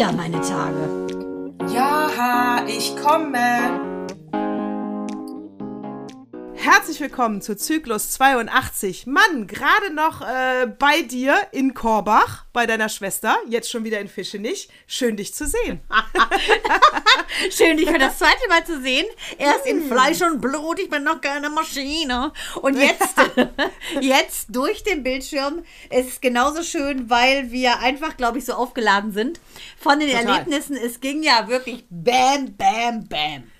wieder meine Tage. Willkommen zu Zyklus 82. Mann, gerade noch äh, bei dir in Korbach, bei deiner Schwester, jetzt schon wieder in Fischenich. Schön, dich zu sehen. Schön, dich für das zweite Mal zu sehen. Erst in Fleisch und Blut, ich bin noch keine Maschine. Und jetzt, jetzt durch den Bildschirm ist genauso schön, weil wir einfach, glaube ich, so aufgeladen sind von den Total. Erlebnissen. Es ging ja wirklich bam, bam, bam.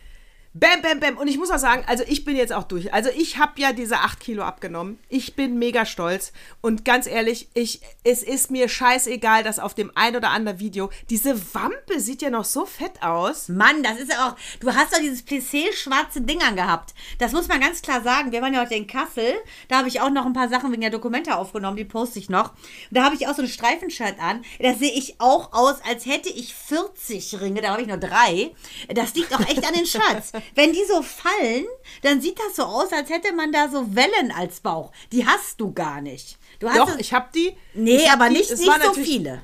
Bam, bam, bam. Und ich muss auch sagen, also ich bin jetzt auch durch. Also ich habe ja diese 8 Kilo abgenommen. Ich bin mega stolz. Und ganz ehrlich, ich, es ist mir scheißegal, dass auf dem ein oder anderen Video diese Wampe sieht ja noch so fett aus. Mann, das ist ja auch. Du hast doch dieses Plissé-schwarze Ding angehabt. Das muss man ganz klar sagen. Wir waren ja heute in Kassel. Da habe ich auch noch ein paar Sachen wegen der Dokumente aufgenommen. Die poste ich noch. Da habe ich auch so ein Streifenshirt an. Da sehe ich auch aus, als hätte ich 40 Ringe. Da habe ich nur drei. Das liegt auch echt an den Shirts. Wenn die so fallen, dann sieht das so aus, als hätte man da so Wellen als Bauch. Die hast du gar nicht. Du hast Doch, ich habe die. Nee, hab aber die, nicht, es nicht so viele.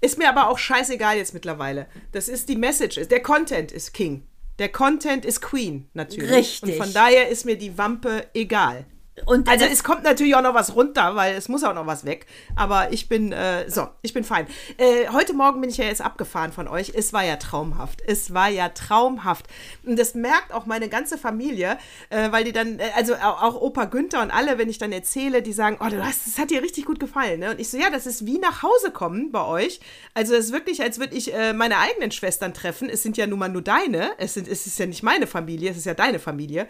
Ist mir aber auch scheißegal jetzt mittlerweile. Das ist die Message. Der Content ist King. Der Content ist Queen, natürlich. Richtig. Und von daher ist mir die Wampe egal. Und Also es kommt natürlich auch noch was runter, weil es muss auch noch was weg. Aber ich bin, äh, so, ich bin fein. Äh, heute Morgen bin ich ja jetzt abgefahren von euch. Es war ja traumhaft. Es war ja traumhaft. Und das merkt auch meine ganze Familie, äh, weil die dann, äh, also auch, Opa Günther und alle, wenn ich dann erzähle, die sagen, oh, du hast, das hat dir richtig gut gefallen. Ne? Und ich so, ja, das ist wie nach Hause kommen bei euch. Also es ist wirklich, als würde ich äh, meine eigenen Schwestern treffen. Es sind ja nun mal nur deine. Es, sind, es ist ja nicht meine Familie, es ist ja deine Familie.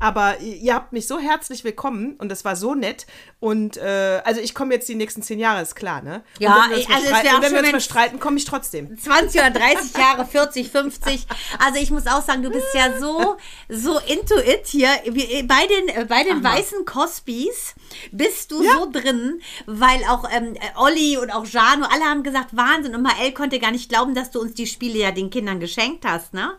Aber ihr habt mich so herzlich willkommen und das war so nett. Und äh, also ich komme jetzt die nächsten zehn Jahre, ist klar, ne? Ja, und wenn wir uns, also streiten, wenn wir uns mal streiten, komme ich trotzdem. 20 oder 30 Jahre, 40, 50. Also ich muss auch sagen, du bist ja so, so into it hier. Wie- Bei den, äh, bei den weißen Cosbys bist du so drin, weil auch ähm, äh, Olli und auch Jano, alle haben gesagt, Wahnsinn. Und Mael konnte gar nicht glauben, dass du uns die Spiele ja den Kindern geschenkt hast, ne?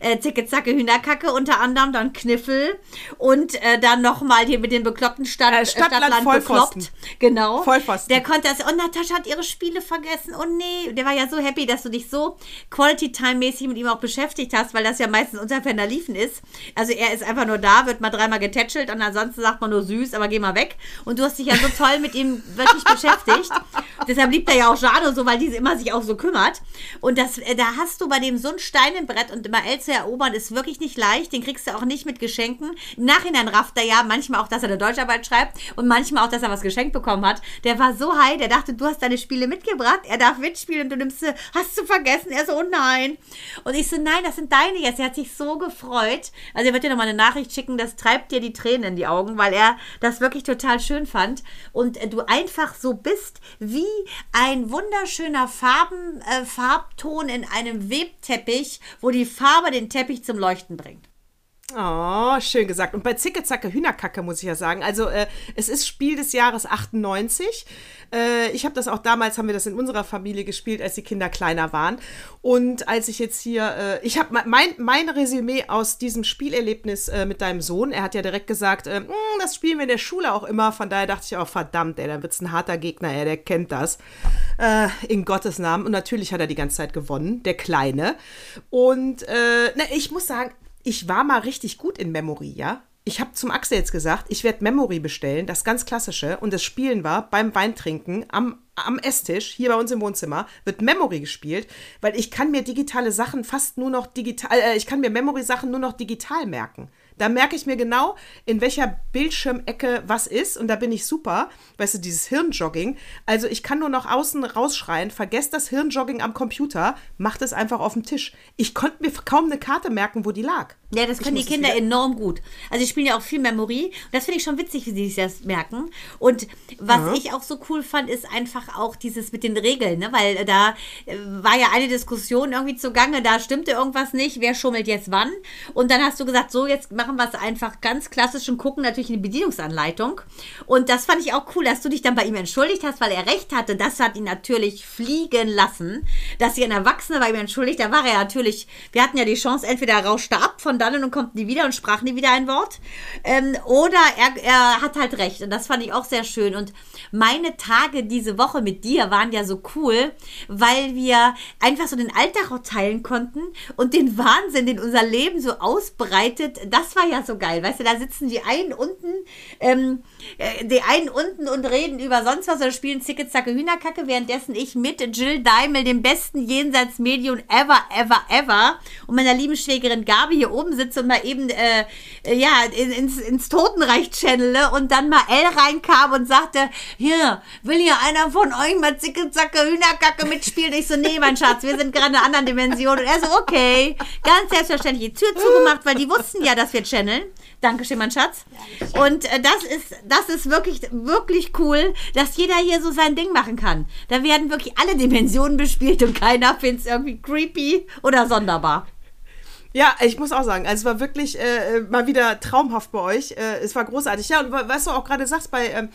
Äh, Zicke, Zacke, Hühnerkacke unter anderem, dann Kniffel und äh, dann nochmal hier mit den bekloppten Stadt, Äh, Stadtland Vollpfosten. bekloppt. Genau. Vollpfosten. Der konnte das. Und Natascha hat ihre Spiele vergessen. Oh nee, der war ja so happy, dass du dich so Quality-Time-mäßig mit ihm auch beschäftigt hast, weil das ja meistens unter Ferner liefen ist. Also er ist einfach nur da, wird mal dreimal getätschelt und ansonsten sagt man nur süß, aber geh mal weg. Und du hast dich ja so toll mit ihm wirklich beschäftigt. Deshalb liebt er ja auch Jado so, weil diese immer sich auch so kümmert. Und das, äh, da hast du bei dem so ein Stein im Brett und Mael zu erobern ist wirklich nicht leicht. Den kriegst du auch nicht mit Geschenken. Im Nachhinein rafft er ja manchmal auch, dass er eine Deutscharbeit schreibt und manchmal auch, dass er was geschenkt bekommen hat. Der war so high, der dachte, du hast deine Spiele mitgebracht, er darf mitspielen und du nimmst sie, hast du vergessen? Er so, oh nein. Und ich so, nein, das sind deine jetzt. Er hat sich so gefreut. Also er wird dir nochmal eine Nachricht schicken, das treibt dir die Tränen in die Augen, weil er das wirklich total schön fand. Und äh, du einfach so bist wie ein wunderschöner Farben, äh, Farbton in einem Webteppich, wo die Farbe den Teppich zum Leuchten bringt. Oh, schön gesagt. Und bei Zicke Zacke Hühnerkacke muss ich ja sagen. Also äh, es ist Spiel des Jahres 98. Äh, ich habe das auch damals, haben wir das in unserer Familie gespielt, als die Kinder kleiner waren. Und als ich jetzt hier, äh, ich habe mein, mein Resümee aus diesem Spielerlebnis äh, mit deinem Sohn, er hat ja direkt gesagt, äh, "Mm, das spielen wir in der Schule auch immer. Von daher dachte ich auch, verdammt, ey, dann wird's ein harter Gegner, ey, der kennt das. Äh, in Gottes Namen. Und natürlich hat er die ganze Zeit gewonnen, der Kleine. Und na, ich muss sagen, ich war mal richtig gut in Memory, ja. Ich habe zum Axel jetzt gesagt, ich werde Memory bestellen, das ganz klassische. Und das Spielen war beim Weintrinken am, am Esstisch, hier bei uns im Wohnzimmer, wird Memory gespielt, weil ich kann mir digitale Sachen fast nur noch digital, äh, ich kann mir Memory-Sachen nur noch digital merken. Da merke ich mir genau, in welcher Bildschirmecke was ist und da bin ich super. Weißt du, dieses Hirnjogging. Also ich kann nur noch außen rausschreien, vergesst das Hirnjogging am Computer, macht es einfach auf dem Tisch. Ich konnte mir kaum eine Karte merken, wo die lag. Ja, das können die Kinder enorm gut. Also die spielen ja auch viel Memory. Und das finde ich schon witzig, wie sie sich das merken. Und was ich auch so cool fand, ist einfach auch dieses mit den Regeln, ne? Weil äh, da äh, war ja eine Diskussion irgendwie zugange, da stimmte irgendwas nicht, wer schummelt jetzt wann. Und dann hast du gesagt, so, jetzt machen wir es einfach ganz klassisch und gucken natürlich in die Bedienungsanleitung. Und das fand ich auch cool, dass du dich dann bei ihm entschuldigt hast, weil er recht hatte. Das hat ihn natürlich fliegen lassen, dass sie ein Erwachsener bei ihm entschuldigt. Da war er natürlich, wir hatten ja die Chance, entweder er rauschte ab von verschwanden und kommt nie wieder und sprach nie wieder ein Wort. Ähm, oder er, er hat halt recht. Und das fand ich auch sehr schön. Und meine Tage diese Woche mit dir waren ja so cool, weil wir einfach so den Alltag auch teilen konnten und den Wahnsinn, den unser Leben so ausbreitet. Das war ja so geil. Weißt du, da sitzen die einen unten, ähm, äh, die einen unten und reden über sonst was oder spielen Zicke, Zacke, Hühnerkacke, währenddessen ich mit Jill Daimel, dem besten Jenseitsmedium ever, ever, ever und meiner lieben Schwägerin Gabi hier oben sitze und mal eben, äh, äh ja, ins, ins Totenreich channele und dann mal L reinkam und sagte, hier, will hier einer von euch mal Zicke, Zacke, Hühnerkacke mitspielen? Ich so, nee, mein Schatz, wir sind gerade in einer anderen Dimension. Und er so, okay, ganz selbstverständlich die Tür zugemacht, weil die wussten ja, dass wir channeln. Dankeschön, mein Schatz. Und äh, das ist, das ist wirklich, wirklich cool, dass jeder hier so sein Ding machen kann. Da werden wirklich alle Dimensionen bespielt und keiner findet es irgendwie creepy oder sonderbar. Ja, ich muss auch sagen, also es war wirklich äh, mal wieder traumhaft bei euch. Äh, es war großartig. Ja, und was du auch gerade sagst, bei ähm,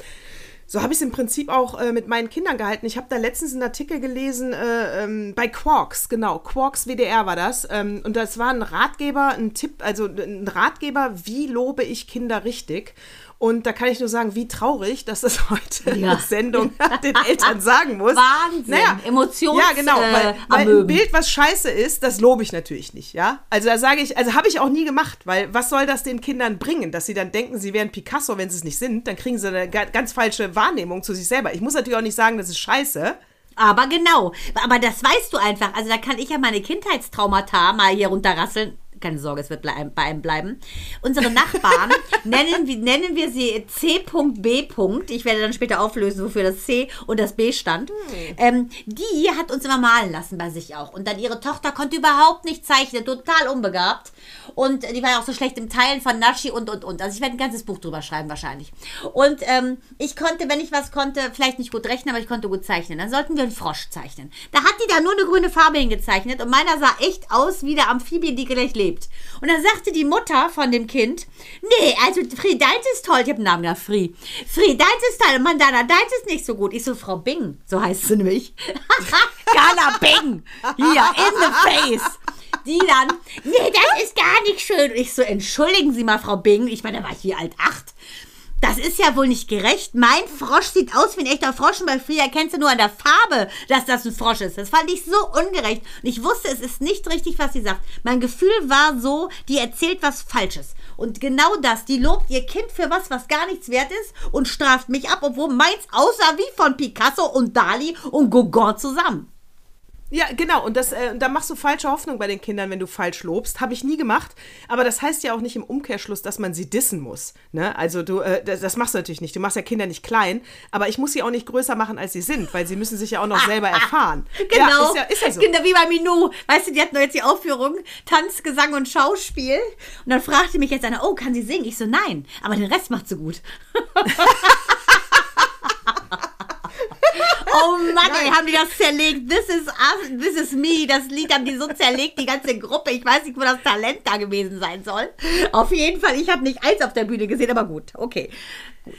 so habe ich es im Prinzip auch äh, mit meinen Kindern gehalten. Ich habe da letztens einen Artikel gelesen äh, ähm, bei Quarks, genau, Quarks WDR war das. Ähm, und das war ein Ratgeber, ein Tipp, also ein Ratgeber, wie lobe ich Kinder richtig. Und da kann ich nur sagen, wie traurig, dass das heute ja. eine Sendung den Eltern sagen muss. Wahnsinn, naja, Emotions Ja, genau, weil, weil ein Bild, was scheiße ist, das lobe ich natürlich nicht, ja. Also da sage ich, also habe ich auch nie gemacht, weil was soll das den Kindern bringen, dass sie dann denken, sie wären Picasso, wenn sie es nicht sind, dann kriegen sie eine ganz falsche Wahrnehmung zu sich selber. Ich muss natürlich auch nicht sagen, das ist scheiße. Aber genau, aber das weißt du einfach. Also da kann ich ja meine Kindheitstraumata mal hier runterrasseln keine Sorge, es wird bei einem bleiben. Unsere Nachbarn, nennen, nennen wir sie C.B. Ich werde dann später auflösen, wofür das C und das B stand. Hm. Ähm, die hat uns immer malen lassen bei sich auch. Und dann ihre Tochter konnte überhaupt nicht zeichnen, total unbegabt. Und die war ja auch so schlecht im Teilen von Nashi und, und, und. Also ich werde ein ganzes Buch drüber schreiben wahrscheinlich. Und ähm, ich konnte, wenn ich was konnte, vielleicht nicht gut rechnen, aber ich konnte gut zeichnen. Dann sollten wir einen Frosch zeichnen. Da hat die da nur eine grüne Farbe hingezeichnet und meiner sah echt aus wie der Amphibie, die gleich lebt. Und dann sagte die Mutter von dem Kind, nee, also Fri, deins ist toll. Ich habe einen Namen da, Fri. Fri, deins ist toll. Und Mandana, deins ist nicht so gut. Ich so, Frau Bing, so heißt sie nämlich. Gala Bing, hier, in the face die dann, nee, das ist gar nicht schön. Und ich so, entschuldigen Sie mal, Frau Bing. Ich meine, da war ich wie alt? Acht. Das ist ja wohl nicht gerecht. Mein Frosch sieht aus wie ein echter Frosch und bei Free erkennst du nur an der Farbe, dass das ein Frosch ist. Das fand ich so ungerecht. Und ich wusste, es ist nicht richtig, was sie sagt. Mein Gefühl war so, die erzählt was Falsches. Und genau das, die lobt ihr Kind für was, was gar nichts wert ist und straft mich ab, obwohl meins aussah wie von Picasso und Dali und Gauguin zusammen. Ja, genau. Und das, äh, da machst du falsche Hoffnung bei den Kindern, wenn du falsch lobst. Habe ich nie gemacht. Aber das heißt ja auch nicht im Umkehrschluss, dass man sie dissen muss. Ne? Also du, äh, das, das, machst du natürlich nicht. Du machst ja Kinder nicht klein. Aber ich muss sie auch nicht größer machen, als sie sind, weil sie müssen sich ja auch noch selber erfahren. Genau. Ja, ist ja, ist ja so. Kinder wie bei Minou. Weißt du, die hatten jetzt die Aufführung Tanz, Gesang und Schauspiel. Und dann fragte mich jetzt einer, oh, kann sie singen? Ich so, nein. Aber den Rest macht sie gut. Oh Mann, ey, haben die das zerlegt. This is us, this is me. Das Lied haben die so zerlegt, die ganze Gruppe. Ich weiß nicht, wo das Talent da gewesen sein soll. Auf jeden Fall, ich habe nicht eins auf der Bühne gesehen, aber gut, okay. Gut.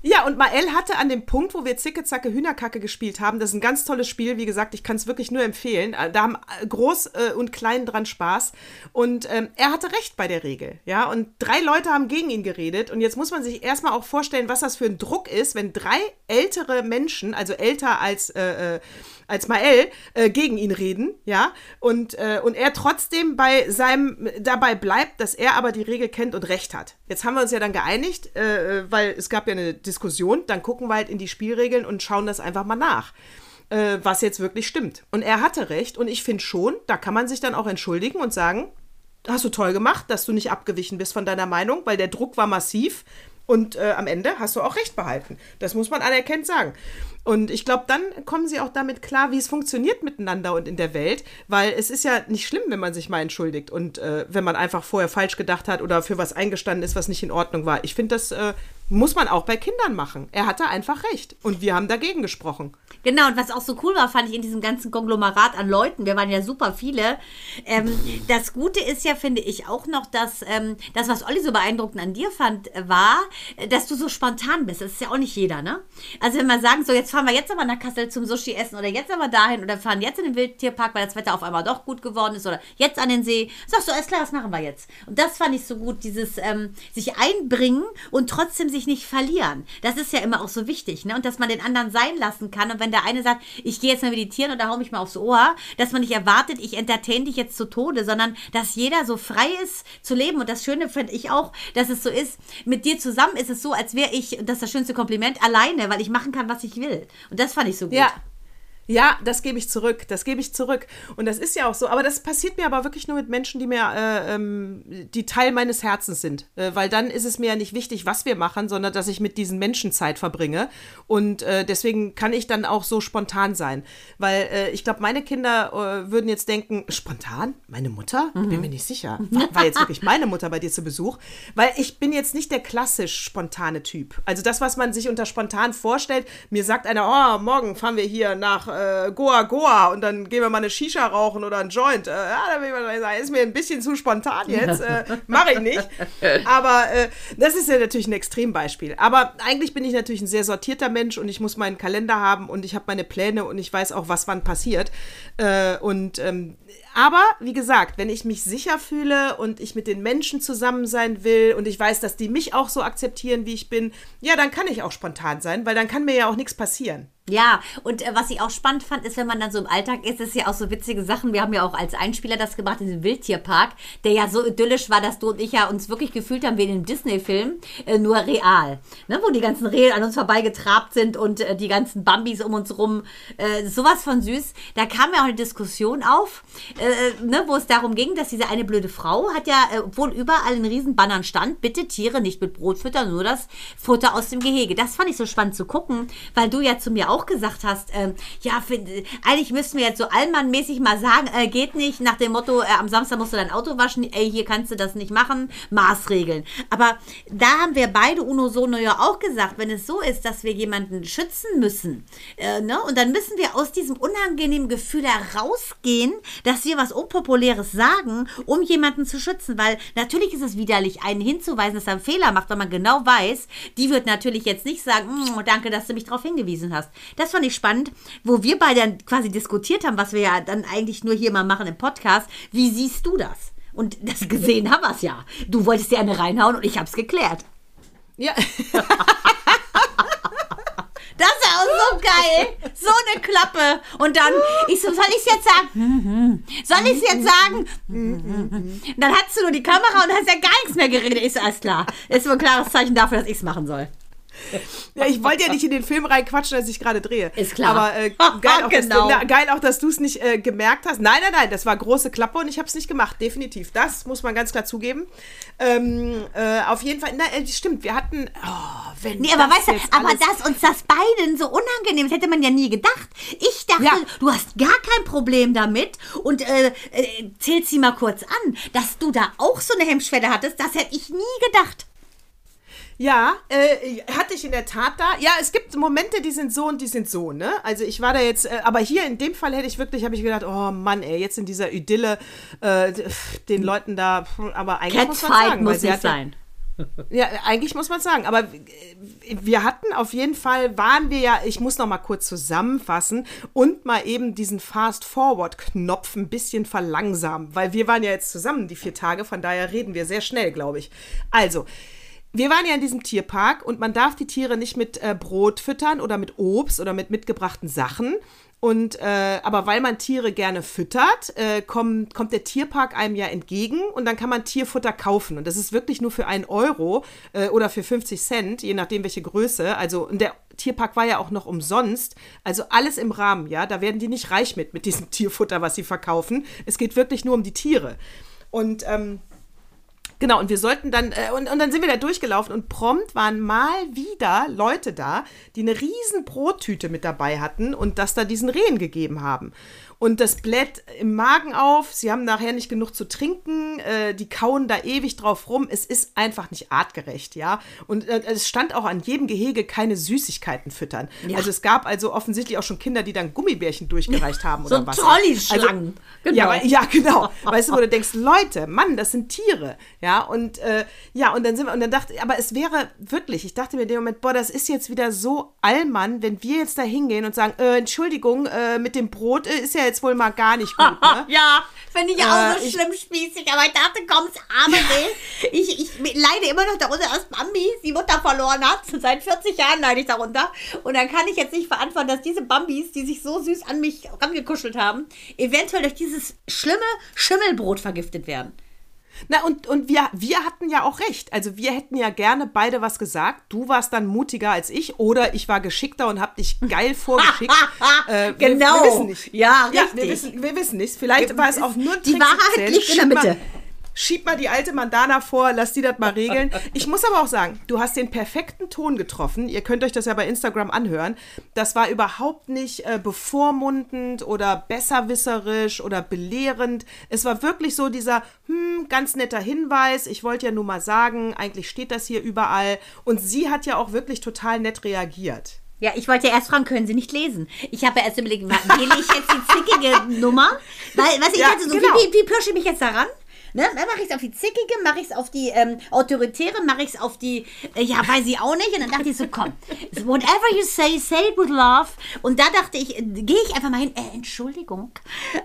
Ja, und Mael hatte an dem Punkt, wo wir Zicke, Zacke, Hühnerkacke gespielt haben, das ist ein ganz tolles Spiel, wie gesagt, ich kann es wirklich nur empfehlen. Äh, da haben äh, Groß äh, und Klein dran Spaß. Und ähm, er hatte recht bei der Regel, ja. Und drei Leute haben gegen ihn geredet. Und jetzt muss man sich erstmal auch vorstellen, was das für ein Druck ist, wenn drei ältere Menschen, also älter als äh als Mael äh, gegen ihn reden, ja, und, äh, und er trotzdem bei seinem dabei bleibt, dass er aber die Regel kennt und recht hat. Jetzt haben wir uns ja dann geeinigt, äh, weil es gab ja eine Diskussion, dann gucken wir halt in die Spielregeln und schauen das einfach mal nach äh, was jetzt wirklich stimmt. Und er hatte recht und ich finde schon, da kann man sich dann auch entschuldigen und sagen, hast du toll gemacht, dass du nicht abgewichen bist von deiner Meinung, weil der Druck war massiv und äh, am Ende hast du auch recht behalten. Das muss man anerkennt sagen. Und ich glaube, dann kommen sie auch damit klar, wie es funktioniert miteinander und in der Welt, weil es ist ja nicht schlimm, wenn man sich mal entschuldigt und äh, wenn man einfach vorher falsch gedacht hat oder für was eingestanden ist, was nicht in Ordnung war. Ich finde das, äh, Muss man auch bei Kindern machen. Er hatte einfach recht. Und wir haben dagegen gesprochen. Genau, und was auch so cool war, fand ich in diesem ganzen Konglomerat an Leuten, wir waren ja super viele. Ähm, das Gute ist ja, finde ich, auch noch, dass ähm, das, was Olli so beeindruckend an dir fand, war, dass du so spontan bist. Das ist ja auch nicht jeder, ne? Also wenn wir sagen, so jetzt fahren wir jetzt aber nach Kassel zum Sushi essen oder jetzt aber dahin oder fahren jetzt in den Wildtierpark, weil das Wetter auf einmal doch gut geworden ist oder jetzt an den See. Sagst du, alles klar, was machen wir jetzt? Und das fand ich so gut, dieses ähm, sich einbringen und trotzdem sich nicht verlieren. Das ist ja immer auch so wichtig, ne? Und dass man den anderen sein lassen kann. Und wenn der eine sagt, ich gehe jetzt mal meditieren da hau mich mal aufs Ohr, dass man nicht erwartet, ich entertain dich jetzt zu Tode, sondern dass jeder so frei ist zu leben. Und das Schöne finde ich auch, dass es so ist, mit dir zusammen ist es so, als wäre ich, das ist das schönste Kompliment, alleine, weil ich machen kann, was ich will. Und das fand ich so gut. Ja, ja, das gebe ich zurück, das gebe ich zurück. Und das ist ja auch so. Aber das passiert mir aber wirklich nur mit Menschen, die mir, äh, ähm, die Teil meines Herzens sind. Äh, weil dann ist es mir ja nicht wichtig, was wir machen, sondern dass ich mit diesen Menschen Zeit verbringe. Und äh, deswegen kann ich dann auch so spontan sein. Weil äh, ich glaube, meine Kinder äh, würden jetzt denken, spontan? Meine Mutter? Ich bin mir nicht sicher. War, war jetzt wirklich meine Mutter bei dir zu Besuch? Weil ich bin jetzt nicht der klassisch spontane Typ. Also das, was man sich unter spontan vorstellt, mir sagt einer, oh, morgen fahren wir hier nach äh, Goa Goa und dann gehen wir mal eine Shisha rauchen oder ein Joint. Äh, ja, da will man sagen, ist mir ein bisschen zu spontan jetzt. Äh, Mache ich nicht. Aber äh, das ist ja natürlich ein Extrembeispiel. Aber eigentlich bin ich natürlich ein sehr sortierter Mensch und ich muss meinen Kalender haben und ich habe meine Pläne und ich weiß auch, was wann passiert. Äh, und ähm, aber wie gesagt, wenn ich mich sicher fühle und ich mit den Menschen zusammen sein will und ich weiß, dass die mich auch so akzeptieren, wie ich bin, ja, dann kann ich auch spontan sein, weil dann kann mir ja auch nichts passieren. Ja, und äh, was ich auch spannend fand, ist, wenn man dann so im Alltag ist, ist ja auch so witzige Sachen. Wir haben ja auch als Einspieler das gemacht, diesen Wildtierpark, der ja so idyllisch war, dass du und ich ja uns wirklich gefühlt haben wie in einem Disney-Film, äh, nur real. Ne? Wo die ganzen Rehe an uns vorbeigetrabt sind und äh, die ganzen Bambis um uns rum. Äh, sowas von süß. Da kam ja auch eine Diskussion auf, äh, ne, wo es darum ging, dass diese eine blöde Frau hat ja, äh, obwohl überall ein riesen Bannern stand, bitte Tiere nicht mit Brot füttern, nur das Futter aus dem Gehege. Das fand ich so spannend zu gucken, weil du ja zu mir auch gesagt hast, ähm, ja, für, eigentlich müssten wir jetzt so allmannmäßig mal sagen, äh, geht nicht, nach dem Motto, äh, am Samstag musst du dein Auto waschen, ey, hier kannst du das nicht machen, Maßregeln. Aber da haben wir beide Uno Sono ja auch gesagt, wenn es so ist, dass wir jemanden schützen müssen, äh, ne, und dann müssen wir aus diesem unangenehmen Gefühl herausgehen, dass wir was Unpopuläres sagen, um jemanden zu schützen, weil natürlich ist es widerlich, einen hinzuweisen, dass er einen Fehler macht, weil man genau weiß, die wird natürlich jetzt nicht sagen, "Mm, danke, dass du mich darauf hingewiesen hast. Das fand ich spannend, wo wir beide dann quasi diskutiert haben, was wir ja dann eigentlich nur hier mal machen im Podcast. Wie siehst du das? Und das gesehen haben wir es ja. Du wolltest dir eine reinhauen und ich habe es geklärt. Ja, Das ist ja auch so geil. So eine Klappe. Und dann, ich so, soll ich es jetzt sagen? Soll ich es jetzt sagen? Dann hast du nur die Kamera und hast ja gar nichts mehr geredet. Ist alles klar. Ist so ein klares Zeichen dafür, dass ich es machen soll. Ja, ich wollte ja nicht in den Film reinquatschen, als ich gerade drehe. Ist klar. Aber äh, geil, auch, Genau. dass, na, geil auch, dass du es nicht äh, gemerkt hast. Nein, nein, nein, das war große Klappe und ich habe es nicht gemacht, definitiv. Das muss man ganz klar zugeben. Ähm, äh, auf jeden Fall, nein, äh, stimmt, wir hatten, oh, wenn Nee, aber das weißt du, aber dass uns das beiden so unangenehm ist, hätte man ja nie gedacht. Ich dachte, Ja. du hast gar kein Problem damit und äh, äh, zählt sie mal kurz an, dass du da auch so eine Hemmschwelle hattest, das hätte ich nie gedacht. Ja, äh, hatte ich in der Tat da. Ja, es gibt Momente, die sind so und die sind so, ne? Also ich war da jetzt, äh, aber hier in dem Fall hätte ich wirklich, habe ich gedacht, oh Mann, ey, jetzt in dieser Idylle äh, den Leuten da, aber eigentlich muss man sagen, muss nicht sein. Ja, eigentlich muss man sagen, aber äh, wir hatten auf jeden Fall, waren wir ja, ich muss noch mal kurz zusammenfassen und mal eben diesen Fast-Forward-Knopf ein bisschen verlangsamen, weil wir waren ja jetzt zusammen die vier Tage, von daher reden wir sehr schnell, glaube ich. Also, wir waren ja in diesem Tierpark und man darf die Tiere nicht mit äh, Brot füttern oder mit Obst oder mit mitgebrachten Sachen. Und äh, aber weil man Tiere gerne füttert, äh, kommt, kommt der Tierpark einem ja entgegen und dann kann man Tierfutter kaufen. Und das ist wirklich nur für einen Euro äh, oder für 50 Cent, je nachdem welche Größe. Also und der Tierpark war ja auch noch umsonst. Also alles im Rahmen, ja. Da werden die nicht reich mit, mit diesem Tierfutter, was sie verkaufen. Es geht wirklich nur um die Tiere. Und ähm, Genau, und wir sollten dann, äh, und, und dann sind wir da durchgelaufen und prompt waren mal wieder Leute da, die eine riesen Brottüte mit dabei hatten und das da diesen Rehen gegeben haben. Und das bläht im Magen auf. Sie haben nachher nicht genug zu trinken. Äh, die kauen da ewig drauf rum. Es ist einfach nicht artgerecht, ja. Und äh, es stand auch an jedem Gehege keine Süßigkeiten füttern. Ja. Also es gab also offensichtlich auch schon Kinder, die dann Gummibärchen durchgereicht haben So oder was. Trolley-Schlangen. Also, ja, aber, ja, genau. Weißt du, wo du denkst, Leute, Mann, das sind Tiere. Ja, und äh, ja, und dann sind wir, und dann dachte ich, aber es wäre wirklich, ich dachte mir in dem Moment, boah, das ist jetzt wieder so Allmann, wenn wir jetzt da hingehen und sagen, äh, Entschuldigung, äh, mit dem Brot äh, ist ja jetzt wohl mal gar nicht gut, ne? Ja, finde ich auch so Äh, ich- schlimm spießig, aber ich dachte, komm's, arme Will. Ich, ich leide immer noch darunter, dass Bambi die Mutter verloren hat. Seit 40 Jahren leide ich darunter. Und dann kann ich jetzt nicht verantworten, dass diese Bambis, die sich so süß an mich rangekuschelt haben, eventuell durch dieses schlimme Schimmelbrot vergiftet werden. Na, und, und wir, wir hatten ja auch recht. Also wir hätten ja gerne beide was gesagt. Du warst dann mutiger als ich oder ich war geschickter und hab dich geil vorgeschickt. Äh, wir- Genau. Wir, wissen nicht. Ja, ja richtig. wir, wissen, wir wissen nicht. Vielleicht war es auch nur ein Die Trick Wahrheit liegt in der Mitte. Mal, schieb mal die alte Mandana vor, lass die das mal regeln. Ich muss aber auch sagen, du hast den perfekten Ton getroffen. Ihr könnt euch das ja bei Instagram anhören. Das war überhaupt nicht äh, bevormundend oder besserwisserisch oder belehrend. Es war wirklich so dieser, hm, ganz netter Hinweis. Ich wollte ja nur mal sagen, eigentlich steht das hier überall. Und sie hat ja auch wirklich total nett reagiert. Ja, ich wollte ja erst fragen, können Sie nicht lesen? Ich habe ja erst überlegt, wähle ich jetzt die zickige Nummer? Weil, was ich Ja, dachte, so, genau. wie, wie, wie pirsche ich mich jetzt daran? Ne? Dann mache ich es auf die zickige, mache ich es auf die ähm, autoritäre, mache ich es auf die, äh, ja, weiß ich auch nicht. Und dann dachte ich so, komm, whatever you say, say it with love. Und da dachte ich, äh, gehe ich einfach mal hin, äh, Entschuldigung,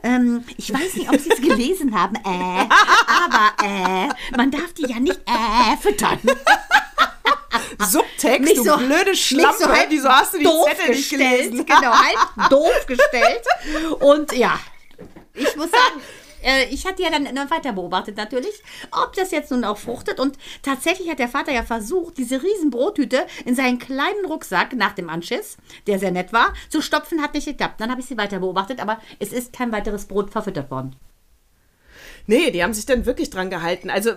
ähm, ich weiß nicht, ob Sie es gelesen haben, äh, aber äh, man darf die ja nicht äh, füttern. Subtext, Nicht du so- blöde nicht Schlampe, so halb wieso hast du die doof Zettel nicht gestellt, gelesen? Genau, halb doof gestellt. Und ja, ich muss sagen, äh, ich hatte ja dann noch weiter beobachtet natürlich, ob das jetzt nun auch fruchtet. Und tatsächlich hat der Vater ja versucht, diese riesen Brottüte in seinen kleinen Rucksack nach dem Anschiss, der sehr nett war, zu stopfen, hat nicht geklappt. Dann habe ich sie weiter beobachtet, aber es ist kein weiteres Brot verfüttert worden. Nee, die haben sich dann wirklich dran gehalten. Also,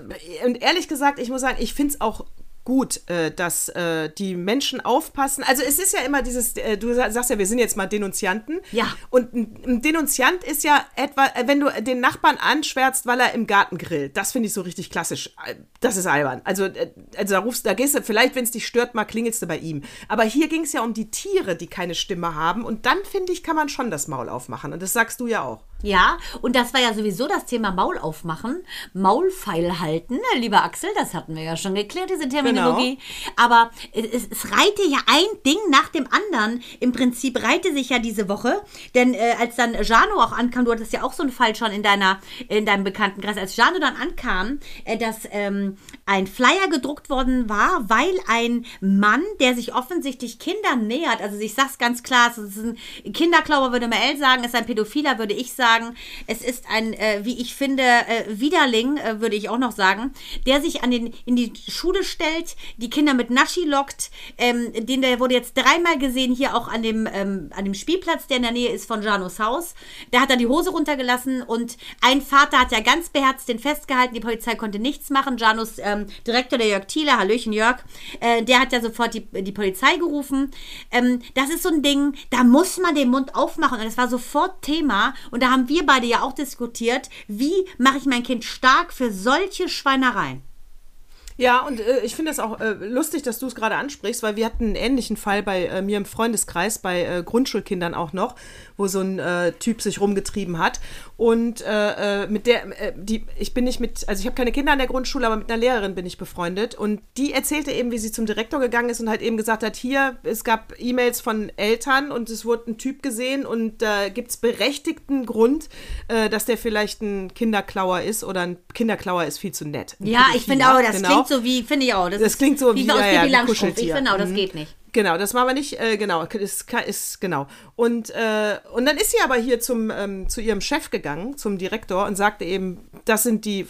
und ehrlich gesagt, ich muss sagen, ich finde es auch gut, äh, dass äh, die Menschen aufpassen. Also es ist ja immer dieses, äh, du sa- sagst ja, wir sind jetzt mal Denunzianten. Ja. Und ein, ein Denunziant ist ja etwa, äh, wenn du den Nachbarn anschwärzt, weil er im Garten grillt. Das finde ich so richtig klassisch. Äh, Das ist albern. Also, äh, also da rufst, da gehst du, vielleicht, wenn es dich stört, mal klingelst du bei ihm. Aber hier ging es ja um die Tiere, die keine Stimme haben. Und dann, finde ich, kann man schon das Maul aufmachen. Und das sagst du ja auch. Ja, und das war ja sowieso das Thema Maul aufmachen, Maulpfeil halten, ne, lieber Axel, das hatten wir ja schon geklärt, diese Terminologie. Aber es, es reihte ja ein Ding nach dem anderen. Im Prinzip reihte sich ja diese Woche, denn äh, als dann Jano auch ankam, du hattest ja auch so einen Fall schon in deiner, in deinem Bekanntenkreis, als Jano dann ankam, äh, dass ähm, ein Flyer gedruckt worden war, weil ein Mann, der sich offensichtlich Kindern nähert, also ich sag's ganz klar, es ist ein Kinderklauber, würde Mel sagen, es ist ein Pädophiler, würde ich sagen. Es ist ein, äh, wie ich finde, äh, Widerling, äh, würde ich auch noch sagen, der sich an den, in die Schule stellt, die Kinder mit Naschi lockt. Ähm, den der wurde jetzt dreimal gesehen, hier auch an dem, ähm, an dem Spielplatz, der in der Nähe ist von Janos Haus. Da hat er die Hose runtergelassen und ein Vater hat ja ganz beherzt den festgehalten. Die Polizei konnte nichts machen. Janos ähm, Direktor, der Jörg Thiele, Hallöchen Jörg, äh, der hat ja sofort die, die Polizei gerufen. Ähm, das ist so ein Ding, da muss man den Mund aufmachen. Und das war sofort Thema. Und da haben wir beide ja auch diskutiert, wie mache ich mein Kind stark für solche Schweinereien. Ja, und äh, ich finde es auch äh, lustig, dass du es gerade ansprichst, weil wir hatten einen ähnlichen Fall bei äh, mir im Freundeskreis, bei äh, Grundschulkindern auch noch, wo so ein äh, Typ sich rumgetrieben hat. Und äh, äh, mit der, äh, die, ich bin nicht mit, also ich habe keine Kinder an der Grundschule, aber mit einer Lehrerin bin ich befreundet. Und die erzählte eben, wie sie zum Direktor gegangen ist und halt eben gesagt hat, hier, es gab E-Mails von Eltern und es wurde ein Typ gesehen und da äh, gibt es berechtigten Grund, äh, dass der vielleicht ein Kinderklauer ist oder ein Kinderklauer ist viel zu nett. Ein Ja, ich finde auch, das genau. klingt so wie, finde ich auch. Das, Das ist klingt so wie, wie aus ja, ja, Langstrumpf. Ich Kuscheltier. finde auch, das Mhm. geht nicht. Genau, das machen wir nicht, äh, genau, ist, ist, genau. Und, äh, und dann ist sie aber hier zum, ähm, zu ihrem Chef gegangen, zum Direktor, und sagte eben, das sind die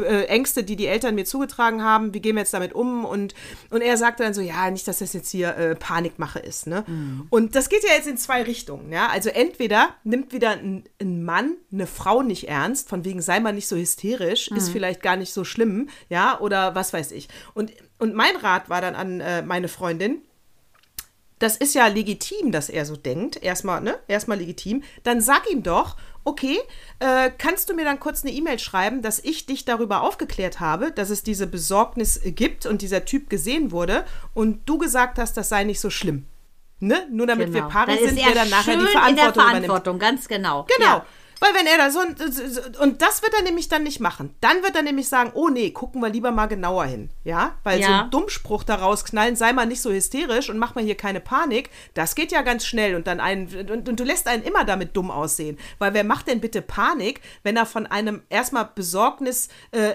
äh, Ängste, die die Eltern mir zugetragen haben, wie gehen wir jetzt damit um? Und, und er sagte dann so, ja, nicht, dass das jetzt hier äh, Panikmache ist. Ne? Und das geht ja jetzt in zwei Richtungen. Ja? Also entweder nimmt wieder ein, ein Mann eine Frau nicht ernst, von wegen sei mal nicht so hysterisch, ist vielleicht gar nicht so schlimm, ja, oder was weiß ich. Und, und mein Rat war dann an äh, meine Freundin, das ist ja legitim, dass er so denkt. Erstmal, ne? Erstmal legitim. Dann sag ihm doch, okay, äh, kannst du mir dann kurz eine E-Mail schreiben, dass ich dich darüber aufgeklärt habe, dass es diese Besorgnis gibt und dieser Typ gesehen wurde und du gesagt hast, das sei nicht so schlimm. Ne? Nur damit Genau. wir Paare sind, er wer dann nachher die in Verantwortung der übernimmt. Verantwortung, ganz genau. Genau. Ja. Weil wenn er da so, und das wird er nämlich dann nicht machen. Dann wird er nämlich sagen, oh nee, gucken wir lieber mal genauer hin. Ja, weil so Ja. ein Dummspruch da rausknallen, sei mal nicht so hysterisch und mach mal hier keine Panik, das geht ja ganz schnell und dann einen, und, und du lässt einen immer damit dumm aussehen. Weil wer macht denn bitte Panik, wenn er von einem erstmal Besorgnis äh,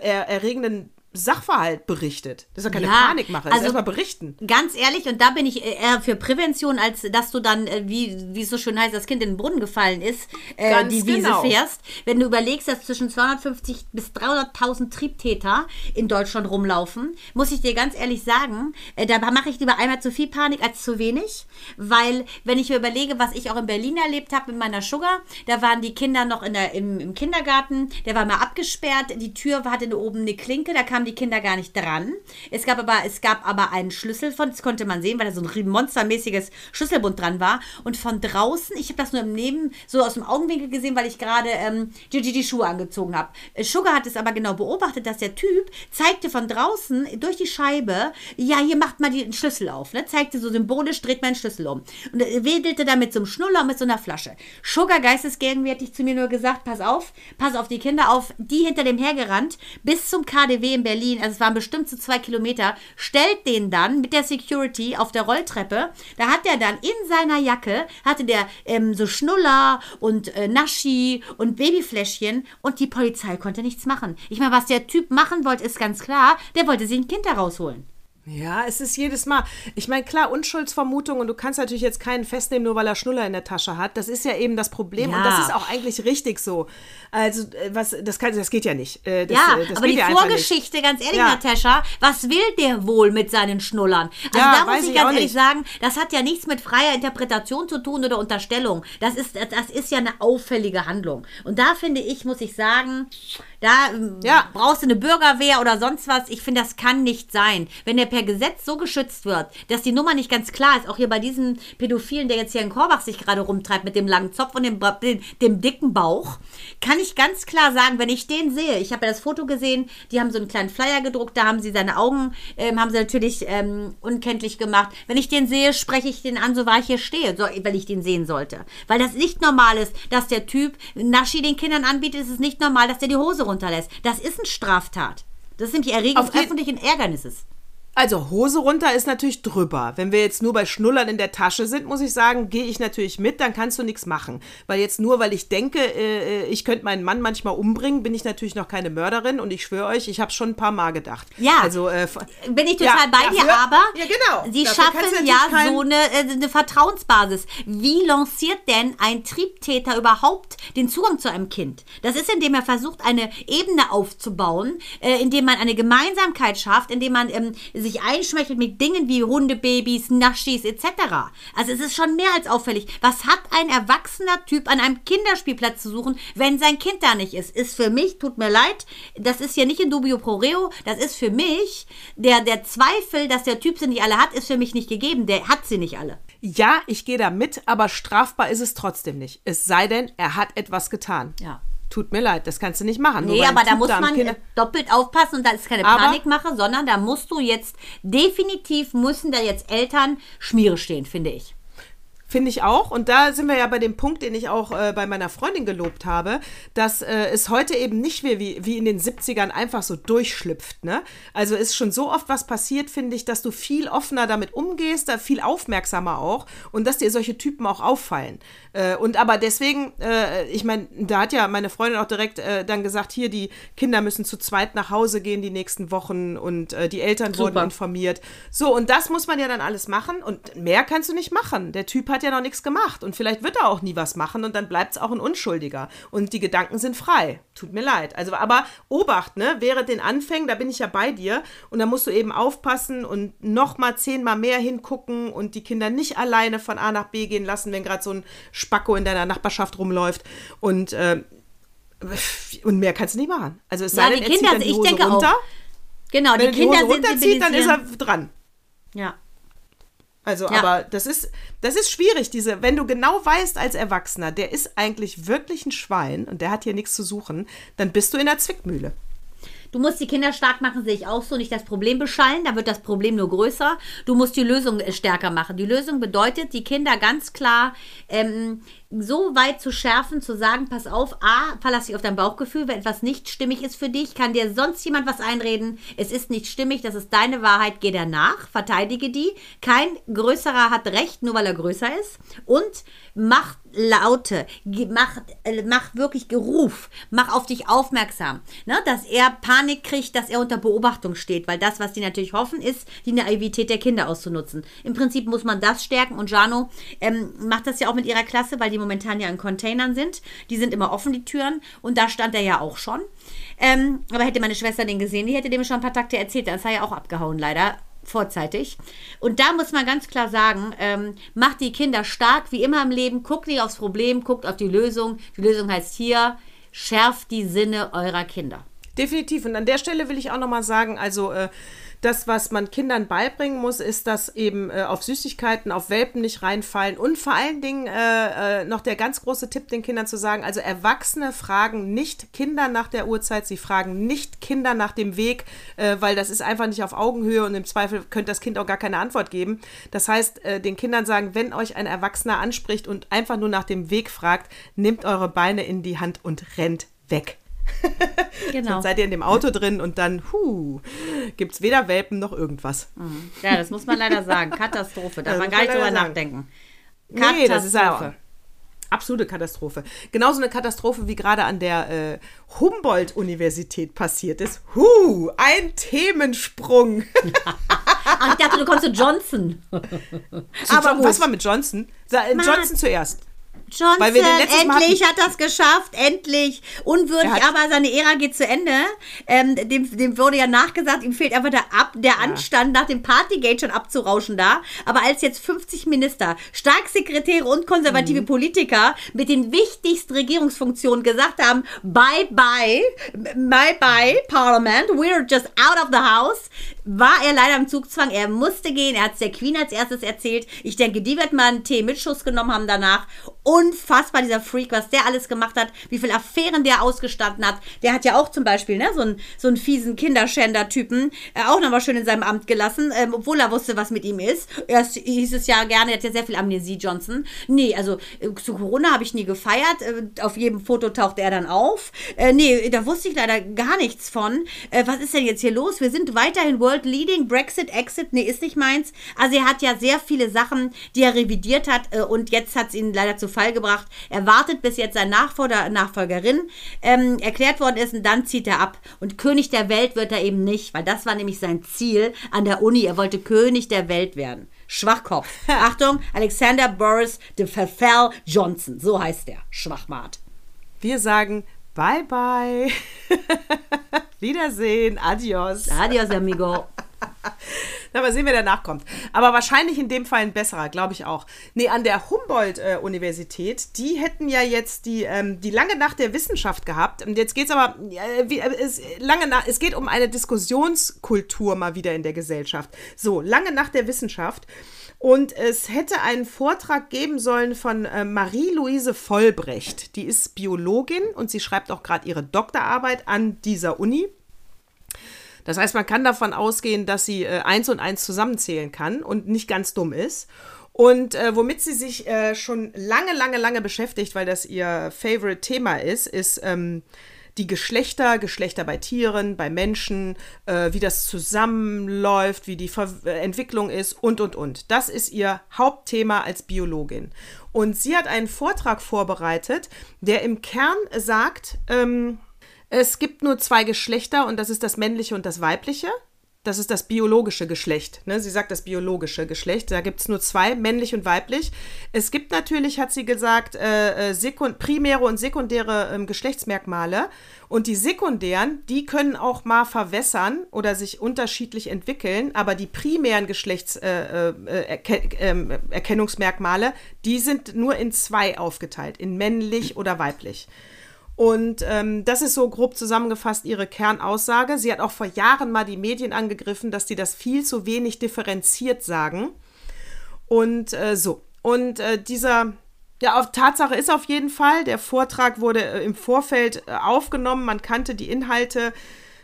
Sachverhalt berichtet? Das ist ja keine Ja, Panikmache, das ist also- erstmal berichten. Ganz ehrlich, und da bin ich eher für Prävention, als dass du dann, äh, wie, wie es so schön heißt, das Kind in den Brunnen gefallen ist, äh, die Wiese genau. fährst. Wenn du überlegst, dass zwischen 250 bis 300.000 Triebtäter in Deutschland rumlaufen, muss ich dir ganz ehrlich sagen, äh, da mache ich lieber einmal zu viel Panik als zu wenig, weil wenn ich mir überlege, was ich auch in Berlin erlebt habe mit meiner Sugar, da waren die Kinder noch in der, im, im Kindergarten, der war mal abgesperrt, die Tür hatte oben eine Klinke, da kamen die Kinder gar nicht dran. Es gab aber, es gab aber einen Schlüssel von, das konnte man sehen, weil da so ein monstermäßiges Schlüsselbund dran war. Und von draußen, ich habe das nur im Neben, so aus dem Augenwinkel gesehen, weil ich gerade ähm, Gigi die Schuhe angezogen habe. Äh, Sugar hat es aber genau beobachtet, dass der Typ zeigte von draußen durch die Scheibe, ja, hier macht mal den Schlüssel auf, ne? zeigte so symbolisch, dreht meinen Schlüssel um. Und wedelte da mit so einem Schnuller und mit so einer Flasche. Sugar geistesgegenwärtig zu mir nur gesagt, pass auf, pass auf die Kinder auf, die hinter dem hergerannt, bis zum KDW in Berlin, also es waren bestimmt so zwei Kilometer, stellt den dann mit der Security auf der Rolltreppe. Da hat er dann in seiner Jacke, hatte der ähm, so Schnuller und äh, Naschi und Babyfläschchen und die Polizei konnte nichts machen. Ich meine, was der Typ machen wollte, ist ganz klar, der wollte sich ein Kind da rausholen. Ja, es ist jedes Mal. Ich meine, klar, Unschuldsvermutung und du kannst natürlich jetzt keinen festnehmen, nur weil er Schnuller in der Tasche hat. Das ist ja eben das Problem und Ja. das ist auch eigentlich richtig so. Also, äh, was, das, kann, das geht ja nicht. Äh, Das, Ja, äh, das aber die ja. Vorgeschichte, ganz ehrlich, Ja. Natascha, was will der wohl mit seinen Schnullern? Also Ja, da muss ich ganz ehrlich sagen, das hat ja nichts mit freier Interpretation zu tun oder Unterstellung. Das ist, das ist ja eine auffällige Handlung. Und da finde ich, muss ich sagen, da ähm, brauchst du eine Bürgerwehr oder sonst was. Ich finde, das kann nicht sein. Wenn der per Gesetz so geschützt wird, dass die Nummer nicht ganz klar ist, auch hier bei diesem Pädophilen, der jetzt hier in Korbach sich gerade rumtreibt mit dem langen Zopf und dem, dem, dem dicken Bauch, kann ich ganz klar sagen, wenn ich den sehe, ich habe ja das Foto gesehen, die haben so einen kleinen Flyer gedruckt, da haben sie seine Augen, ähm, haben sie natürlich ähm, unkenntlich gemacht. Wenn ich den sehe, spreche ich den an, so wahr ich hier stehe, so, wenn ich den sehen sollte. Weil das nicht normal ist, dass der Typ Naschi den Kindern anbietet, ist es nicht normal, dass der die Hose runterlässt. Das ist eine Straftat. Das ist nämlich Erregung öffentlichen Ärgernisses. Also Hose runter ist natürlich drüber. Wenn wir jetzt nur bei Schnullern in der Tasche sind, muss ich sagen, gehe ich natürlich mit, dann kannst du nichts machen. Weil jetzt nur, weil ich denke, äh, ich könnte meinen Mann manchmal umbringen, bin ich natürlich noch keine Mörderin und ich schwöre euch, ich habe schon ein paar Mal gedacht. Ja. Also äh, Bin ich total Ja, bei dir, dafür- aber Ja, genau. sie schaffen ja kein- so eine, äh, eine Vertrauensbasis. Wie lanciert denn ein Triebtäter überhaupt den Zugang zu einem Kind? Das ist, indem er versucht, eine Ebene aufzubauen, äh, indem man eine Gemeinsamkeit schafft, indem man ähm, sich einschmeichelt mit Dingen wie Hundebabys, Naschis etc. Also es ist schon mehr als auffällig. Was hat ein erwachsener Typ an einem Kinderspielplatz zu suchen, wenn sein Kind da nicht ist? Ist für mich, tut mir leid, das ist hier nicht in dubio pro reo, das ist für mich, der, der Zweifel, dass der Typ sie nicht alle hat, ist für mich nicht gegeben. Der hat sie nicht alle. ja, ich gehe da mit, aber strafbar ist es trotzdem nicht. Es sei denn, er hat etwas getan. Ja. Tut mir leid, das kannst du nicht machen. Nee, aber da muss man Kind- äh, doppelt aufpassen und da ist keine Aber- Panikmache, sondern da musst du jetzt definitiv müssen da jetzt Eltern Schmiere stehen, finde ich. Finde ich auch. Und da sind wir ja bei dem Punkt, den ich auch äh, bei meiner Freundin gelobt habe, dass äh, es heute eben nicht mehr wie, wie in den 70ern einfach so durchschlüpft. Ne? Also ist schon so oft was passiert, finde ich, dass du viel offener damit umgehst, da viel aufmerksamer auch und dass dir solche Typen auch auffallen. Äh, und aber deswegen, äh, ich meine, da hat ja meine Freundin auch direkt äh, dann gesagt, hier, die Kinder müssen zu zweit nach Hause gehen die nächsten Wochen und äh, die Eltern wurden Super. informiert. So, und das muss man ja dann alles machen und mehr kannst du nicht machen. Der Typ hat ja noch nichts gemacht und vielleicht wird er auch nie was machen und dann bleibt es auch ein Unschuldiger. Und die Gedanken sind frei. Tut mir leid. Also, aber Obacht, ne? Während den Anfängen, da bin ich ja bei dir und da musst du eben aufpassen und noch mal zehnmal mehr hingucken und die Kinder nicht alleine von A nach B gehen lassen, wenn gerade so ein Spacko in deiner Nachbarschaft rumläuft und äh, und mehr kannst du nicht machen. Also es sei Ja, denn, die er zieht Kinder, dann die ich denke runter. auch. Genau, Wenn die er die Kinder Hose sind runterzieht, dann ist er dran. Ja. Also, Ja. aber das ist, das ist schwierig, diese, wenn du genau weißt als Erwachsener, der ist eigentlich wirklich ein Schwein und der hat hier nichts zu suchen, dann bist du in der Zwickmühle. Du musst die Kinder stark machen, sehe ich auch so. Nicht das Problem beschallen, dann wird das Problem nur größer. Du musst die Lösung äh, stärker machen. Die Lösung bedeutet, die Kinder ganz klar ähm, so weit zu schärfen, zu sagen, pass auf, A, verlass dich auf dein Bauchgefühl, wenn etwas nicht stimmig ist für dich, kann dir sonst jemand was einreden, es ist nicht stimmig, das ist deine Wahrheit, geh danach, verteidige die. Kein Größerer hat Recht, nur weil er größer ist. Und mach Laute, mach, äh, mach wirklich Geruf, mach auf dich aufmerksam, ne? dass er Panik kriegt, dass er unter Beobachtung steht, weil das, was die natürlich hoffen, ist, die Naivität der Kinder auszunutzen. Im Prinzip muss man das stärken und Jano ähm, macht das ja auch mit ihrer Klasse, weil die momentan ja in Containern sind. Die sind immer offen, die Türen, und da stand er ja auch schon. Ähm, aber hätte meine Schwester den gesehen, die hätte dem schon ein paar Takte erzählt, dann ist er ja auch abgehauen, leider vorzeitig. Und da muss man ganz klar sagen, ähm, macht die Kinder stark, wie immer im Leben, guckt nicht aufs Problem, guckt auf die Lösung. Die Lösung heißt hier, schärft die Sinne eurer Kinder. Definitiv. Und an der Stelle will ich auch nochmal sagen, also äh, das, was man Kindern beibringen muss, ist, dass eben äh, auf Süßigkeiten, auf Welpen nicht reinfallen und vor allen Dingen äh, äh, noch der ganz große Tipp, den Kindern zu sagen, also Erwachsene fragen nicht Kinder nach der Uhrzeit, sie fragen nicht Kinder nach dem Weg, äh, weil das ist einfach nicht auf Augenhöhe und im Zweifel könnte das Kind auch gar keine Antwort geben. Das heißt, äh, den Kindern sagen, wenn euch ein Erwachsener anspricht und einfach nur nach dem Weg fragt, nehmt eure Beine in die Hand und rennt weg. Genau. Dann seid ihr in dem Auto drin und dann, huh, gibt es weder Welpen noch irgendwas. Ja, das muss man leider sagen. Katastrophe. Darf Ja, man gar nicht drüber sagen. nachdenken. Nee, das ist ja absolute Katastrophe. Genauso eine Katastrophe, wie gerade an der äh, Humboldt-Universität passiert ist. Huh, ein Themensprung. Ach, ich dachte, du kommst zu Johnson. Aber was war mit Johnson? Äh. Johnson zuerst. Johnson, Weil wir den letztes Mal endlich hat das geschafft, endlich. Unwürdig, Er aber seine Ära geht zu Ende. Ähm, dem, dem wurde ja nachgesagt, ihm fehlt einfach der, Ab, der Anstand, nach dem Partygate schon abzurauschen da. Aber als jetzt 50 Minister, Staatssekretäre und konservative Politiker mit den wichtigsten Regierungsfunktionen gesagt haben, bye bye, bye bye, Parliament, we're just out of the house, war er leider im Zugzwang. Er musste gehen. Er hat es der Queen als erstes erzählt. Ich denke, die wird mal einen Tee mit Schuss genommen haben danach. Unfassbar, dieser Freak, was der alles gemacht hat, wie viele Affären der ausgestanden hat. Der hat ja auch zum Beispiel ne, so, einen, so einen fiesen Kinderschänder-Typen äh, auch nochmal schön in seinem Amt gelassen, ähm, obwohl er wusste, was mit ihm ist. Erst hieß es ja gerne, er hat ja sehr viel Amnesie, Johnson. Nee, also äh, zu Corona habe ich nie gefeiert. Äh, auf jedem Foto tauchte er dann auf. Äh, nee, da wusste ich leider gar nichts von. Äh, was ist denn jetzt hier los? Wir sind weiterhin World Leading, Brexit, Exit, nee, ist nicht meins. Also er hat ja sehr viele Sachen, die er revidiert hat äh, und jetzt hat es ihn leider zu Fall gebracht. Er wartet, bis jetzt sein Nachfolger, Nachfolgerin ähm, erklärt worden ist und dann zieht er ab. Und König der Welt wird er eben nicht, weil das war nämlich sein Ziel an der Uni. Er wollte König der Welt werden. Schwachkopf. Achtung, Alexander Boris de Verfell Johnson. So heißt er. Schwachmat. Wir sagen bye bye. Wiedersehen, adios. Adios, amigo. Na, mal sehen, wer danach kommt. Aber wahrscheinlich in dem Fall ein besserer, glaube ich auch. Nee, an der Humboldt-Universität, die hätten ja jetzt die, ähm, die lange Nacht der Wissenschaft gehabt. Und jetzt geht es aber, äh, wie, äh, es, lange Nacht, es geht um eine Diskussionskultur mal wieder in der Gesellschaft. So, lange Nacht der Wissenschaft. Und es hätte einen Vortrag geben sollen von äh, Marie-Louise Vollbrecht. Die ist Biologin und sie schreibt auch gerade ihre Doktorarbeit an dieser Uni. Das heißt, man kann davon ausgehen, dass sie äh, eins und eins zusammenzählen kann und nicht ganz dumm ist. Und äh, womit sie sich äh, schon lange, lange, lange beschäftigt, weil das ihr Favorite-Thema ist, ist ähm, die Geschlechter, Geschlechter bei Tieren, bei Menschen, äh, wie das zusammenläuft, wie die Ver äh, Entwicklung ist und, und, und. Das ist ihr Hauptthema als Biologin. Und sie hat einen Vortrag vorbereitet, der im Kern sagt, ähm, es gibt nur zwei Geschlechter und das ist das männliche und das weibliche. Das ist das biologische Geschlecht. Ne? Sie sagt das biologische Geschlecht. Da gibt es nur zwei, männlich und weiblich. Es gibt natürlich, hat sie gesagt, äh, äh, primäre und sekundäre ähm, Geschlechtsmerkmale. Und die sekundären, die können auch mal verwässern oder sich unterschiedlich entwickeln. Aber die primären Geschlechtserkennungsmerkmale, äh, äh, die sind nur in zwei aufgeteilt, in männlich oder weiblich. Und ähm, das ist so grob zusammengefasst ihre Kernaussage. Sie hat auch vor Jahren mal die Medien angegriffen, dass die das viel zu wenig differenziert sagen. Und äh, so. Und äh, dieser, ja, auf, Tatsache ist auf jeden Fall, der Vortrag wurde äh, im Vorfeld äh, aufgenommen, man kannte die Inhalte.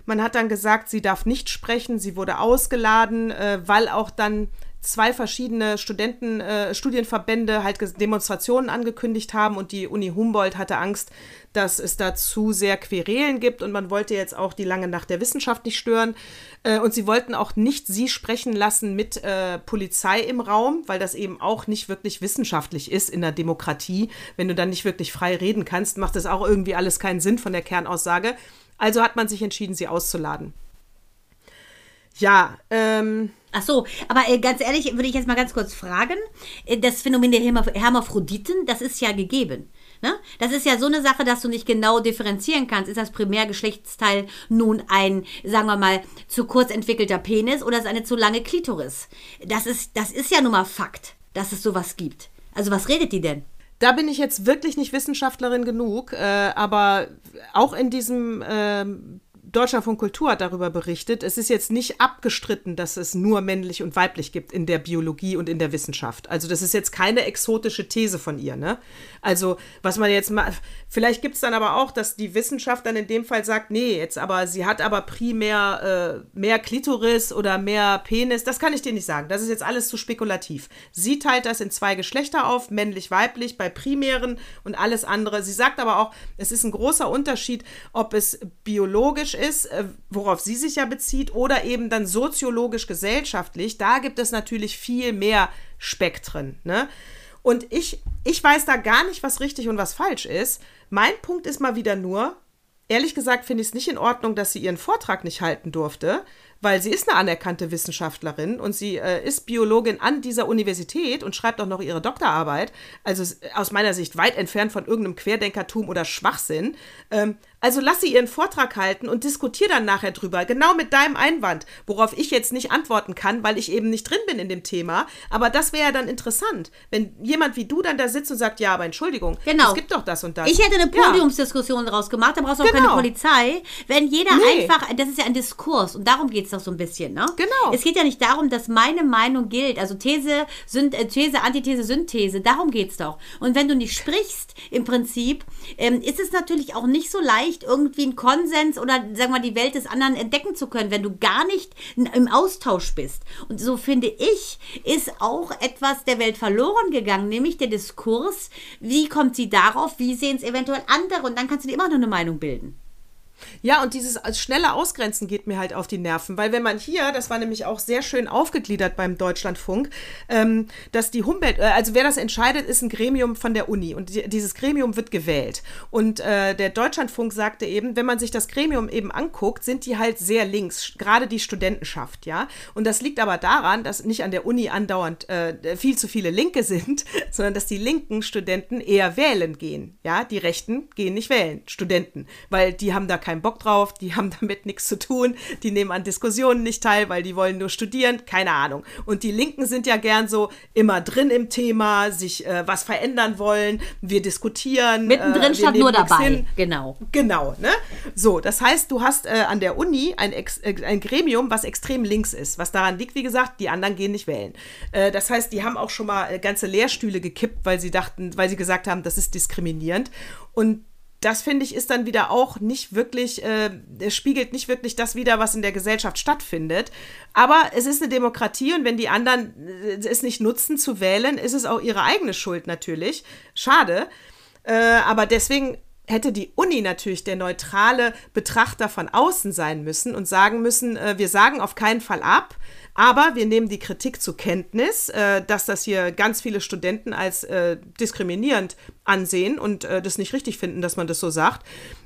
Man hat dann gesagt, sie darf nicht sprechen, sie wurde ausgeladen, äh, weil auch dann zwei verschiedene Studenten, äh, Studienverbände halt Demonstrationen angekündigt haben und die Uni Humboldt hatte Angst, dass es da zu sehr Querelen gibt und man wollte jetzt auch die lange Nacht der Wissenschaft nicht stören. Äh, und sie wollten auch nicht sie sprechen lassen mit äh, Polizei im Raum, weil das eben auch nicht wirklich wissenschaftlich ist in der Demokratie. Wenn du dann nicht wirklich frei reden kannst, macht das auch irgendwie alles keinen Sinn von der Kernaussage. Also hat man sich entschieden, sie auszuladen. Ja, ähm. Ach so, aber äh, ganz ehrlich, würde ich jetzt mal ganz kurz fragen. Äh, das Phänomen der Hermaphroditen, das ist ja gegeben. Ne? Das ist ja so eine Sache, dass du nicht genau differenzieren kannst. Ist das Primärgeschlechtsteil nun ein, sagen wir mal, zu kurz entwickelter Penis oder ist eine zu lange Klitoris? Das ist, das ist ja nun mal Fakt, dass es sowas gibt. Also was redet die denn? Da bin ich jetzt wirklich nicht Wissenschaftlerin genug, äh, aber auch in diesem äh, Deutschlandfunk Kultur hat darüber berichtet. Es ist jetzt nicht abgestritten, dass es nur männlich und weiblich gibt in der Biologie und in der Wissenschaft. Also das ist jetzt keine exotische These von ihr. Ne? Also was man jetzt mal, vielleicht gibt es dann aber auch, dass die Wissenschaft dann in dem Fall sagt, nee, jetzt aber sie hat aber primär äh, mehr Klitoris oder mehr Penis. Das kann ich dir nicht sagen. Das ist jetzt alles zu spekulativ. Sie teilt das in zwei Geschlechter auf, männlich-weiblich bei primären und alles andere. Sie sagt aber auch, es ist ein großer Unterschied, ob es biologisch ist, äh, worauf sie sich ja bezieht, oder eben dann soziologisch gesellschaftlich, da gibt es natürlich viel mehr Spektren. Ne? Und ich, ich weiß da gar nicht, was richtig und was falsch ist. Mein Punkt ist mal wieder nur, ehrlich gesagt finde ich es nicht in Ordnung, dass sie ihren Vortrag nicht halten durfte, weil sie ist eine anerkannte Wissenschaftlerin und sie äh, ist Biologin an dieser Universität und schreibt auch noch ihre Doktorarbeit. Also aus meiner Sicht weit entfernt von irgendeinem Querdenkertum oder Schwachsinn. Ähm, also lass sie ihren Vortrag halten und diskutier dann nachher drüber, genau mit deinem Einwand, worauf ich jetzt nicht antworten kann, weil ich eben nicht drin bin in dem Thema. Aber das wäre ja dann interessant, wenn jemand wie du dann da sitzt und sagt, ja, aber Entschuldigung, genau. es gibt doch das und das. Ich hätte eine Podiumsdiskussion ja. daraus gemacht, da brauchst du auch genau. keine Polizei. Wenn jeder nee. einfach, das ist ja ein Diskurs und darum geht es doch so ein bisschen, ne? Genau. Es geht ja nicht darum, dass meine Meinung gilt, also These, Synt äh, These, Antithese, Synthese, darum geht es doch. Und wenn du nicht sprichst, im Prinzip, ähm, ist es natürlich auch nicht so leicht, leicht, irgendwie einen Konsens oder sagen wir die Welt des anderen entdecken zu können, wenn du gar nicht im Austausch bist. Und so finde ich, ist auch etwas der Welt verloren gegangen, nämlich der Diskurs. Wie kommt sie darauf? Wie sehen es eventuell andere? Und dann kannst du dir immer noch eine Meinung bilden. Ja, und dieses schnelle Ausgrenzen geht mir halt auf die Nerven, weil wenn man hier, das war nämlich auch sehr schön aufgegliedert beim Deutschlandfunk, ähm, dass die Humboldt, äh, also wer das entscheidet, ist ein Gremium von der Uni und die, dieses Gremium wird gewählt. Und äh, der Deutschlandfunk sagte eben, wenn man sich das Gremium eben anguckt, sind die halt sehr links, gerade die Studentenschaft, ja. Und das liegt aber daran, dass nicht an der Uni andauernd äh, viel zu viele Linke sind, sondern dass die linken Studenten eher wählen gehen, ja. Die Rechten gehen nicht wählen, Studenten, weil die haben da keinen Bock drauf, die haben damit nichts zu tun, die nehmen an Diskussionen nicht teil, weil die wollen nur studieren, keine Ahnung. Und die Linken sind ja gern so immer drin im Thema, sich äh, was verändern wollen, wir diskutieren. Mittendrin äh, statt nur dabei, hin. genau. Genau, ne? So, das heißt, du hast äh, an der Uni ein, Ex äh, ein Gremium, was extrem links ist, was daran liegt, wie gesagt, die anderen gehen nicht wählen. Äh, das heißt, die haben auch schon mal äh, ganze Lehrstühle gekippt, weil sie dachten, weil sie gesagt haben, das ist diskriminierend. Und das finde ich ist dann wieder auch nicht wirklich, äh, spiegelt nicht wirklich das wider, was in der Gesellschaft stattfindet. Aber es ist eine Demokratie und wenn die anderen äh, es nicht nutzen zu wählen, ist es auch ihre eigene Schuld natürlich. Schade. Äh, aber deswegen hätte die Uni natürlich der neutrale Betrachter von außen sein müssen und sagen müssen, äh, wir sagen auf keinen Fall ab, aber wir nehmen die Kritik zur Kenntnis, äh, dass das hier ganz viele Studenten als äh, diskriminierend ansehen und äh, das nicht richtig finden, dass man das so sagt.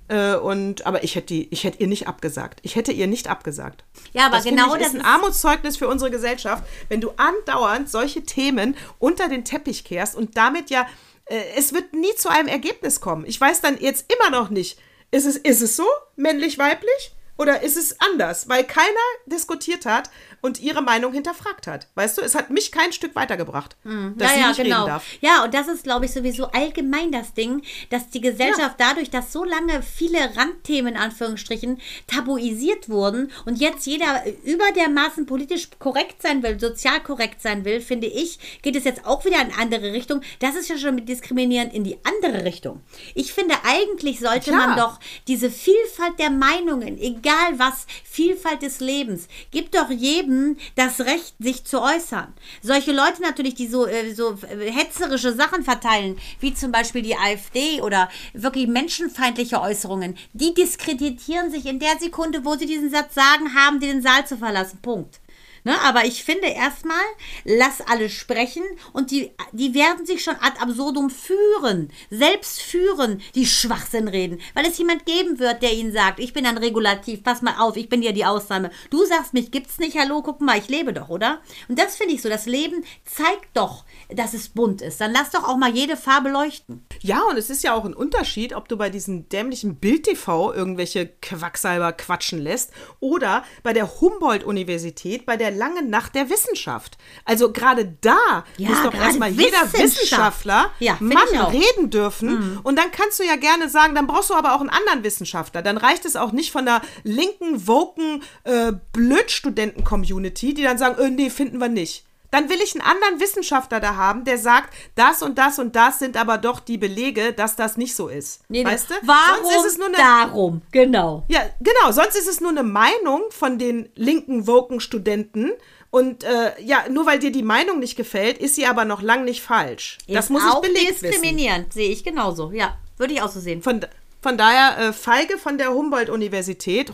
Äh, und, aber ich hätte, die, ich hätte ihr nicht abgesagt. Ich hätte ihr nicht abgesagt. Ja, aber das genau ich, das ist ein Armutszeugnis für unsere Gesellschaft, wenn du andauernd solche Themen unter den Teppich kehrst und damit ja, es wird nie zu einem Ergebnis kommen. Ich weiß dann jetzt immer noch nicht, ist es, ist es so, männlich, weiblich? Oder ist es anders? Weil keiner diskutiert hat, und ihre Meinung hinterfragt hat. Weißt du, es hat mich kein Stück weitergebracht, dass ja, sie ja, nicht genau. reden darf. Ja, und das ist, glaube ich, sowieso allgemein das Ding, dass die Gesellschaft dadurch, dass so lange viele Randthemen in Anführungsstrichen tabuisiert wurden und jetzt jeder über dermaßen politisch korrekt sein will, sozial korrekt sein will, finde ich, geht es jetzt auch wieder in eine andere Richtung. Das ist ja schon mit diskriminierend in die andere Richtung. Ich finde, eigentlich sollte Klar. man doch diese Vielfalt der Meinungen, egal was, Vielfalt des Lebens, gibt doch jedem das Recht, sich zu äußern. Solche Leute natürlich, die so, äh, so äh, hetzerische Sachen verteilen, wie zum Beispiel die AfD oder wirklich menschenfeindliche Äußerungen, die diskreditieren sich in der Sekunde, wo sie diesen Satz sagen, haben die den Saal zu verlassen. Punkt. Ne, aber ich finde erstmal, lass alle sprechen und die, die werden sich schon ad absurdum führen, selbst führen, die Schwachsinn reden, weil es jemand geben wird, der ihnen sagt, ich bin ein Regulativ, pass mal auf, ich bin ja die Ausnahme. Du sagst, mich gibt's nicht, hallo, guck mal, ich lebe doch, oder? Und das finde ich so, das Leben zeigt doch, dass es bunt ist. Dann lass doch auch mal jede Farbe leuchten. Ja, und es ist ja auch ein Unterschied, ob du bei diesem dämlichen Bild-TV irgendwelche Quacksalber quatschen lässt oder bei der Humboldt-Universität bei der langen Nacht der Wissenschaft. Also gerade da Ja, muss doch erstmal jeder Wissenschaft. Wissenschaftler Ja, Mann. Mhm. reden dürfen. Und dann kannst du ja gerne sagen, dann brauchst du aber auch einen anderen Wissenschaftler. Dann reicht es auch nicht von der linken, woken, äh, Blödstudenten-Community, die dann sagen, äh, nee, finden wir nicht. Dann will ich einen anderen Wissenschaftler da haben, der sagt, das und das und das sind aber doch die Belege, dass das nicht so ist. Nee, nee. weißt du? Warum? Sonst ist es nur eine, Darum, genau. ja, genau, sonst ist es nur eine Meinung von den linken, woken Studenten. Und äh, ja, nur weil dir die Meinung nicht gefällt, ist sie aber noch lang nicht falsch. das Ist muss ich auch belegt wissen. diskriminierend, sehe ich genauso. Ja, würde ich auch so sehen. Von, von daher, äh, Feige von der Humboldt-Universität,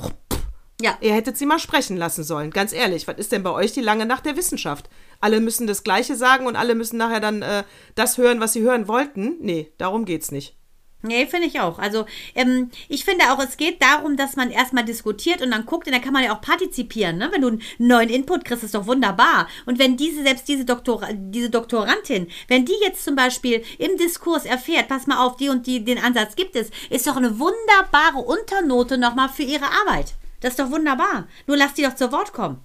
Ja. ihr hättet sie mal sprechen lassen sollen. Ganz ehrlich, was ist denn bei euch die lange Nacht der Wissenschaft? Alle müssen das Gleiche sagen und alle müssen nachher dann äh, das hören, was sie hören wollten? Nee, darum geht's nicht. Nee, finde ich auch. Also ähm, ich finde auch, es geht darum, dass man erstmal diskutiert und dann guckt und dann kann man ja auch partizipieren. Ne? Wenn du einen neuen Input kriegst, ist doch wunderbar. Und wenn diese, selbst diese, Doktor, diese Doktorandin, wenn die jetzt zum Beispiel im Diskurs erfährt, pass mal auf, die und die, den Ansatz gibt es, ist doch eine wunderbare Unternote nochmal für ihre Arbeit. Das ist doch wunderbar. Nur lass die doch zu Wort kommen.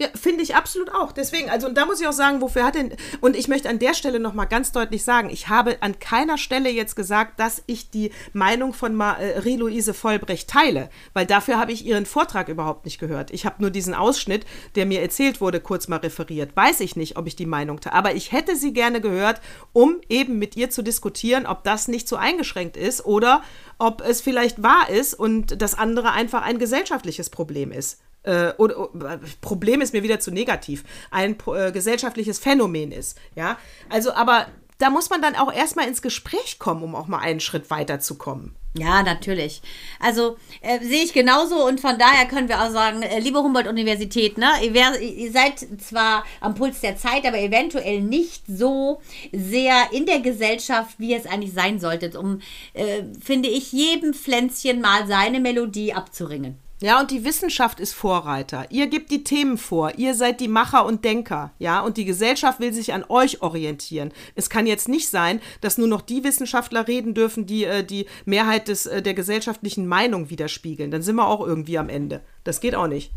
Ja, finde ich absolut auch. Deswegen, also und da muss ich auch sagen, wofür hat denn und ich möchte an der Stelle noch mal ganz deutlich sagen, ich habe an keiner Stelle jetzt gesagt, dass ich die Meinung von Marie-Louise Vollbrecht teile, weil dafür habe ich ihren Vortrag überhaupt nicht gehört. Ich habe nur diesen Ausschnitt, der mir erzählt wurde, kurz mal referiert. Weiß ich nicht, ob ich die Meinung teile, aber ich hätte sie gerne gehört, um eben mit ihr zu diskutieren, ob das nicht so eingeschränkt ist oder ob es vielleicht wahr ist und das andere einfach ein gesellschaftliches Problem ist äh, oder, oder Problem ist mir wieder zu negativ, ein äh, gesellschaftliches Phänomen ist. Ja, also aber da muss man dann auch erstmal ins Gespräch kommen, um auch mal einen Schritt weiterzukommen. Ja, natürlich. Also äh, sehe ich genauso und von daher können wir auch sagen, äh, liebe Humboldt-Universität, ne, ihr, wär, ihr seid zwar am Puls der Zeit, aber eventuell nicht so sehr in der Gesellschaft, wie es eigentlich sein solltet, um, äh, finde ich, jedem Pflänzchen mal seine Melodie abzuringen. Ja, und die Wissenschaft ist Vorreiter. Ihr gebt die Themen vor. Ihr seid die Macher und Denker. Ja, und die Gesellschaft will sich an euch orientieren. Es kann jetzt nicht sein, dass nur noch die Wissenschaftler reden dürfen, die äh, die Mehrheit des, äh, der gesellschaftlichen Meinung widerspiegeln. Dann sind wir auch irgendwie am Ende. Das geht auch nicht.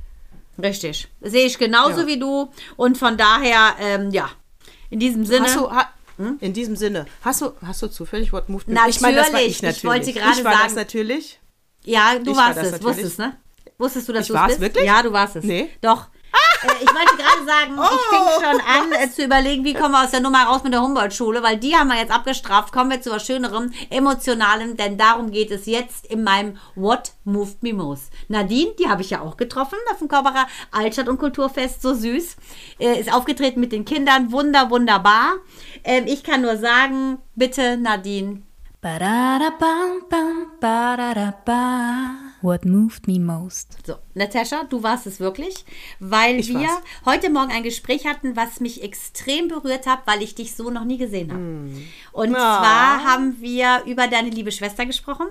Richtig. Sehe ich genauso Ja. wie du und von daher, ähm, ja, in diesem Sinne. Hast du, ha, in diesem Sinne, hast du, hast du zufällig What Moved Me? Natürlich. Ich meine, das war ich Ich natürlich. wollte gerade ich war das sagen- natürlich. Ja, du Ich war warst das es, wusstest, ne? Wusstest du, dass Ich du es bist? wirklich? Ja, du warst es. Nee. Doch. Äh, ich wollte gerade sagen, ich fing Oh. schon an äh, zu überlegen, wie kommen wir aus der Nummer raus mit der Humboldt-Schule, weil die haben wir jetzt abgestraft. Kommen wir zu was Schönerem, Emotionalem, denn darum geht es jetzt in meinem What Moved Me Most. Nadine, die habe ich ja auch getroffen auf dem Körperer Altstadt- und Kulturfest, so süß. Äh, ist aufgetreten mit den Kindern, wunder, wunderbar. Ähm, ich kann nur sagen, bitte Nadine, Ba-da-da-bam, bam, ba-da-da-ba. What moved me most? So, Natascha, du warst es wirklich, weil Ich wir war's. heute Morgen ein Gespräch hatten, was mich extrem berührt hat, weil ich dich so noch nie gesehen habe. Und Ah. zwar haben wir über deine liebe Schwester gesprochen.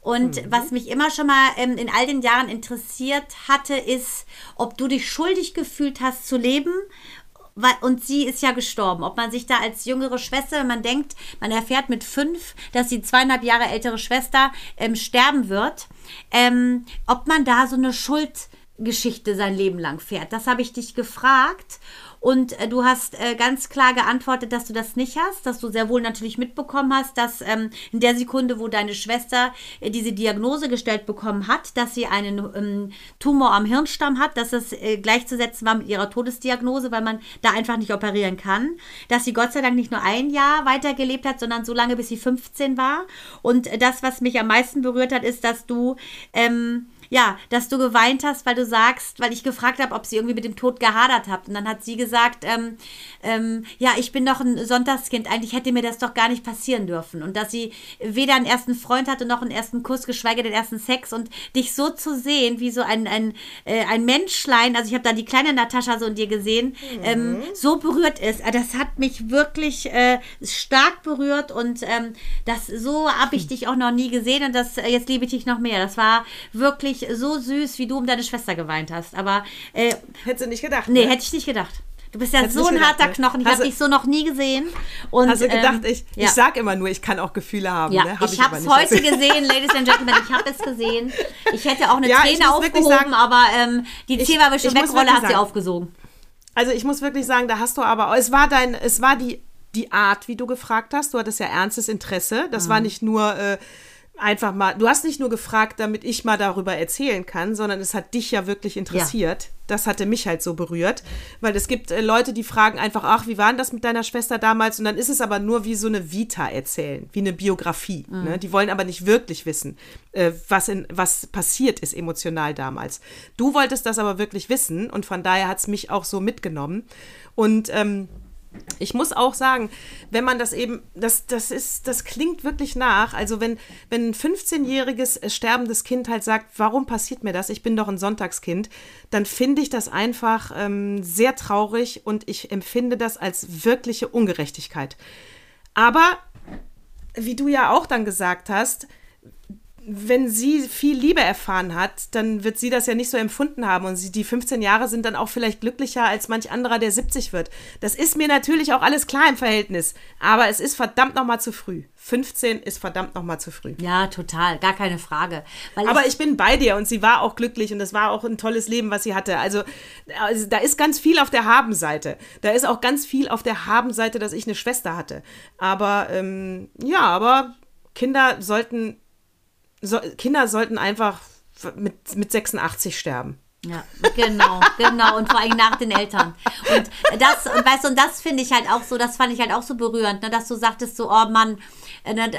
Und Mhm. was mich immer schon mal ähm, in all den Jahren interessiert hatte, ist, ob du dich schuldig gefühlt hast zu leben. Und sie ist ja gestorben. Ob man sich da als jüngere Schwester, wenn man denkt, man erfährt mit fünf, dass die zweieinhalb Jahre ältere Schwester ähm, sterben wird, ähm, ob man da so eine Schuld Geschichte sein Leben lang fährt. Das habe ich dich gefragt und äh, du hast äh, ganz klar geantwortet, dass du das nicht hast, dass du sehr wohl natürlich mitbekommen hast, dass ähm, in der Sekunde, wo deine Schwester äh, diese Diagnose gestellt bekommen hat, dass sie einen ähm, Tumor am Hirnstamm hat, dass es äh, gleichzusetzen war mit ihrer Todesdiagnose, weil man da einfach nicht operieren kann, dass sie Gott sei Dank nicht nur ein Jahr weitergelebt hat, sondern so lange, bis sie 15 war. Und äh, das, was mich am meisten berührt hat, ist, dass du ähm, ja, dass du geweint hast, weil du sagst, weil ich gefragt habe, ob sie irgendwie mit dem Tod gehadert habt. Und dann hat sie gesagt, ähm, ähm, ja, ich bin doch ein Sonntagskind, eigentlich hätte mir das doch gar nicht passieren dürfen. Und dass sie weder einen ersten Freund hatte noch einen ersten Kuss, geschweige den ersten Sex. Und dich so zu sehen, wie so ein, ein, äh, ein Menschlein, also ich habe da die kleine Natascha so in dir gesehen, ähm, so berührt ist. Äh, Das hat mich wirklich äh, stark berührt und ähm, das so habe ich dich auch noch nie gesehen und das äh, jetzt liebe ich dich noch mehr. Das war wirklich so süß, wie du um deine Schwester geweint hast. Aber äh, Hättest du nicht gedacht. nee, ne? hätte ich nicht gedacht. Du bist ja Hättest so ein gedacht, harter ne? Knochen. Ich Hast habe dich so noch nie gesehen. Und, Hast du gedacht, ähm, ich, ja. ich sag immer nur, ich kann auch Gefühle haben. Ja, ne? Hab ich habe es heute Also- gesehen, Ladies and Gentlemen, ich habe es gesehen. Ich hätte auch eine Ja, Träne wirklich aufgehoben, sagen, aber ähm, die ich- Zewawische ich muss Wegrolle wirklich hat sie aufgesogen. Also ich muss wirklich sagen, da hast du aber, es war dein, es war die, die Art, wie du gefragt hast. Du hattest ja ernstes Interesse. Das Mhm. war nicht nur äh, einfach mal, du hast nicht nur gefragt, damit ich mal darüber erzählen kann, sondern es hat dich ja wirklich interessiert. Das hatte mich halt so berührt, weil es gibt äh, Leute, die fragen einfach, ach, wie war denn das mit deiner Schwester damals? Und dann ist es aber nur wie so eine Vita erzählen, wie eine Biografie. Mhm. Ne? Die wollen aber nicht wirklich wissen, äh, was, in, was passiert ist emotional damals. Du wolltest das aber wirklich wissen und von daher hat es mich auch so mitgenommen. Und ähm, ich muss auch sagen, wenn man das eben, das, das ist, das klingt wirklich nach. Also wenn, wenn ein 15-jähriges äh, sterbendes Kind halt sagt, warum passiert mir das? Ich bin doch ein Sonntagskind, dann finde ich das einfach ähm, sehr traurig und ich empfinde das als wirkliche Ungerechtigkeit. Aber wie du ja auch dann gesagt hast, wenn sie viel Liebe erfahren hat, dann wird sie das ja nicht so empfunden haben. Und sie, die 15 Jahre sind dann auch vielleicht glücklicher als manch anderer, der 70 wird. Das ist mir natürlich auch alles klar im Verhältnis. Aber es ist verdammt nochmal zu früh. 15 ist verdammt nochmal zu früh. Ja, total, gar keine Frage. Weil Aber ich bin bei dir und sie war auch glücklich und es war auch ein tolles Leben, was sie hatte. Also, also da ist ganz viel auf der Habenseite. Da ist auch ganz viel auf der Habenseite, dass ich eine Schwester hatte. Aber ähm, ja, aber Kinder sollten so, Kinder sollten einfach mit, mit 86 sterben. Ja, genau, genau. Und vor allem nach den Eltern. Und das, weißt du, und das finde ich halt auch so, das fand ich halt auch so berührend, ne, dass du sagtest so, oh Mann,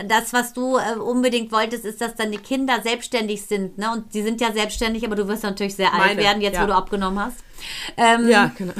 das, was du äh, unbedingt wolltest, ist, dass deine Kinder selbstständig sind, ne? Und die sind ja selbstständig, aber du wirst natürlich sehr alt Meine, werden, jetzt ja. wo du abgenommen hast. Ähm, Ja, genau.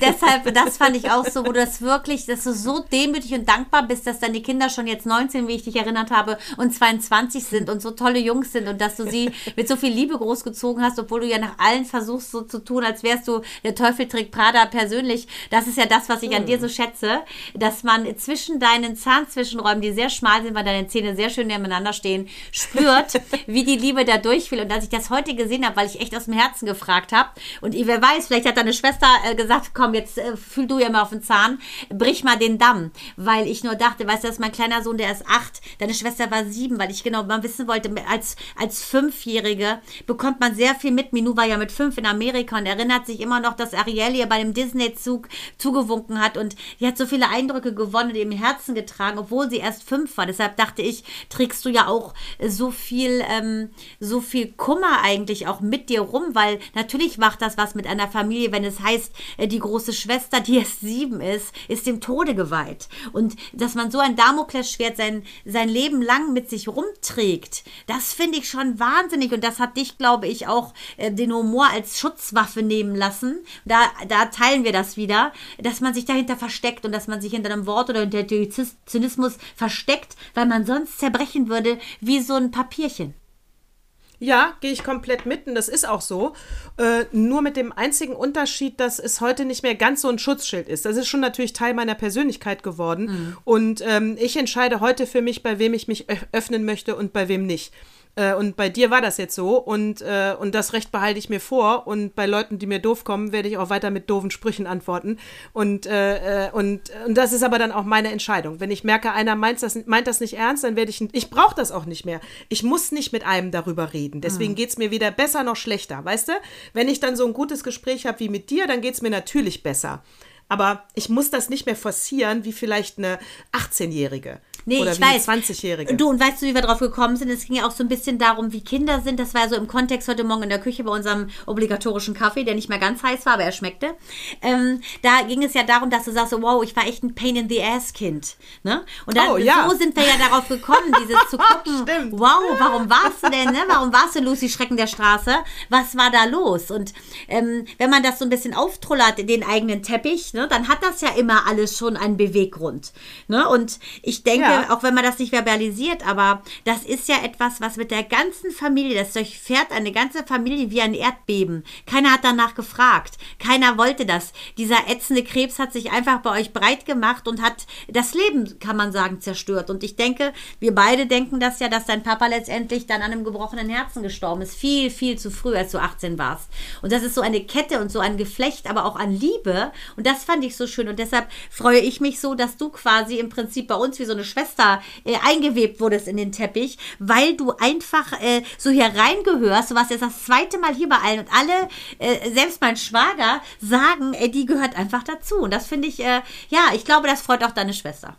Deshalb, das fand ich auch so, wo du das wirklich, dass du so demütig und dankbar bist, dass deine Kinder schon jetzt 19, wie ich dich erinnert habe, und 22 sind und so tolle Jungs sind und dass du sie mit so viel Liebe großgezogen hast, obwohl du ja nach allen versuchst, so zu tun, als wärst du der Teufel trägt Prada persönlich. Das ist ja das, was ich an dir so schätze, dass man zwischen deinen Zahnzwischenräumen, die sehr schmal sind, weil deine Zähne sehr schön nebeneinander stehen, spürt, wie die Liebe da durchfiel. Und als ich das heute gesehen habe, weil ich echt aus dem Herzen gefragt habe, und wer weiß, vielleicht hat deine Schwester äh, gesagt, komm, jetzt äh, fühl du ja mal auf den Zahn, brich mal den Damm. Weil ich nur dachte, weißt du, das ist mein kleiner Sohn, der ist acht, deine Schwester war sieben, weil ich genau mal wissen wollte, als, als Fünfjährige bekommt man sehr viel mit. Minou war ja mit fünf in Amerika und erinnert sich immer noch, dass Ariel ihr bei dem Disney-Zug zugewunken hat und die hat so viele Eindrücke gewonnen und im Herzen getragen, obwohl sie erst fünf war. Deshalb dachte ich, trägst du ja auch äh, so viel, ähm, so viel Kummer eigentlich auch mit dir rum, weil natürlich macht das was mit einer Familie, wenn es heißt, äh, die große Schwester, die erst sieben ist, ist dem Tode geweiht. Und dass man so ein Damoklesschwert sein, sein Leben lang mit sich rumträgt, das finde ich schon wahnsinnig. Und das hat dich, glaube ich, auch äh, den Humor als Schutzwaffe nehmen lassen. Da, da teilen wir das wieder, dass man sich dahinter versteckt und dass man sich hinter einem Wort oder hinter dem Zynismus versteckt, weil man sonst zerbrechen würde wie so ein Papierchen. Ja, gehe ich komplett mit und das ist auch so. Äh, nur mit dem einzigen Unterschied, dass es heute nicht mehr ganz so ein Schutzschild ist. Das ist schon natürlich Teil meiner Persönlichkeit geworden. Und ähm, ich entscheide heute für mich, bei wem ich mich öff- öffnen möchte und bei wem nicht. Äh, und bei dir war das jetzt so und, äh, und das Recht behalte ich mir vor. Und bei Leuten, die mir doof kommen, werde ich auch weiter mit doofen Sprüchen antworten. Und, äh, äh und, und das ist aber dann auch meine Entscheidung. Wenn ich merke, einer meint das, meint das nicht ernst, dann werde ich, ich brauche das auch nicht mehr. Ich muss nicht mit einem darüber reden. Deswegen mhm. geht es mir weder besser noch schlechter. Weißt du, wenn ich dann so ein gutes Gespräch habe wie mit dir, dann geht es mir natürlich besser. Aber ich muss das nicht mehr forcieren wie vielleicht eine 18-Jährige. Nee, Oder ich wie weiß. 20-Jährige. Du, und weißt du, wie wir drauf gekommen sind? Es ging ja auch so ein bisschen darum, wie Kinder sind. Das war so im Kontext heute Morgen in der Küche bei unserem obligatorischen Kaffee, der nicht mehr ganz heiß war, aber er schmeckte. Ähm, da ging es ja darum, dass du sagst, wow, ich war echt ein Pain in the Ass Kind. Ne? Und dann, oh, ja. so sind wir ja darauf gekommen, dieses zu gucken, Stimmt. wow, warum warst du denn, ne? Warum warst du Lucy Schrecken der Straße? Was war da los? Und ähm, wenn man das so ein bisschen auftrullert in den eigenen Teppich, ne, dann hat das ja immer alles schon einen Beweggrund. Ne? Und ich denke, ja. Auch wenn man das nicht verbalisiert, aber das ist ja etwas, was mit der ganzen Familie, das durchfährt eine ganze Familie wie ein Erdbeben. Keiner hat danach gefragt. Keiner wollte das. Dieser ätzende Krebs hat sich einfach bei euch breit gemacht und hat das Leben, kann man sagen, zerstört. Und ich denke, wir beide denken das ja, dass dein Papa letztendlich dann an einem gebrochenen Herzen gestorben ist. Viel, viel zu früh, als du 18 warst. Und das ist so eine Kette und so ein Geflecht, aber auch an Liebe. Und das fand ich so schön. Und deshalb freue ich mich so, dass du quasi im Prinzip bei uns wie so eine Schwester äh, eingewebt wurdest in den Teppich, weil du einfach äh, so hier reingehörst. Du warst jetzt das zweite Mal hier bei allen und alle, äh, selbst mein Schwager, sagen, äh, die gehört einfach dazu. Und das finde ich, äh, ja, ich glaube, das freut auch deine Schwester.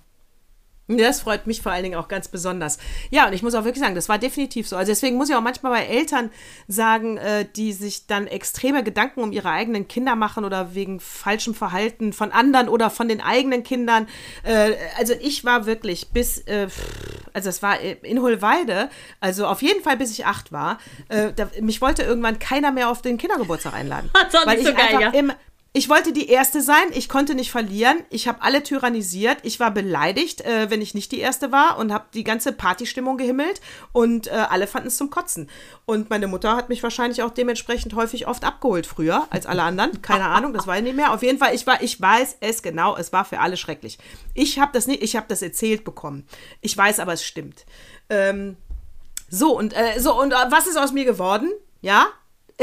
Das freut mich vor allen Dingen auch ganz besonders. Ja, und ich muss auch wirklich sagen, das war definitiv so. Also deswegen muss ich auch manchmal bei Eltern sagen, äh, die sich dann extreme Gedanken um ihre eigenen Kinder machen oder wegen falschem Verhalten von anderen oder von den eigenen Kindern. Äh, also ich war wirklich bis, äh, also es war in Hohlweide, also auf jeden Fall bis ich acht war. Mich wollte irgendwann keiner mehr auf den Kindergeburtstag einladen. weil ich so geil, ja. im, ich wollte die Erste sein, ich konnte nicht verlieren, ich habe alle tyrannisiert, ich war beleidigt, äh, wenn ich nicht die Erste war und habe die ganze Partystimmung gehimmelt und äh, alle fanden es zum Kotzen. Und meine Mutter hat mich wahrscheinlich auch dementsprechend häufig oft abgeholt früher als alle anderen. Keine Ahnung, das war ich nicht mehr. Auf jeden Fall, ich, war, ich weiß es genau, es war für alle schrecklich. Ich habe das nicht, ich habe das erzählt bekommen. Ich weiß aber, es stimmt. Ähm, so, und, äh, so, und äh, was ist aus mir geworden? Ja,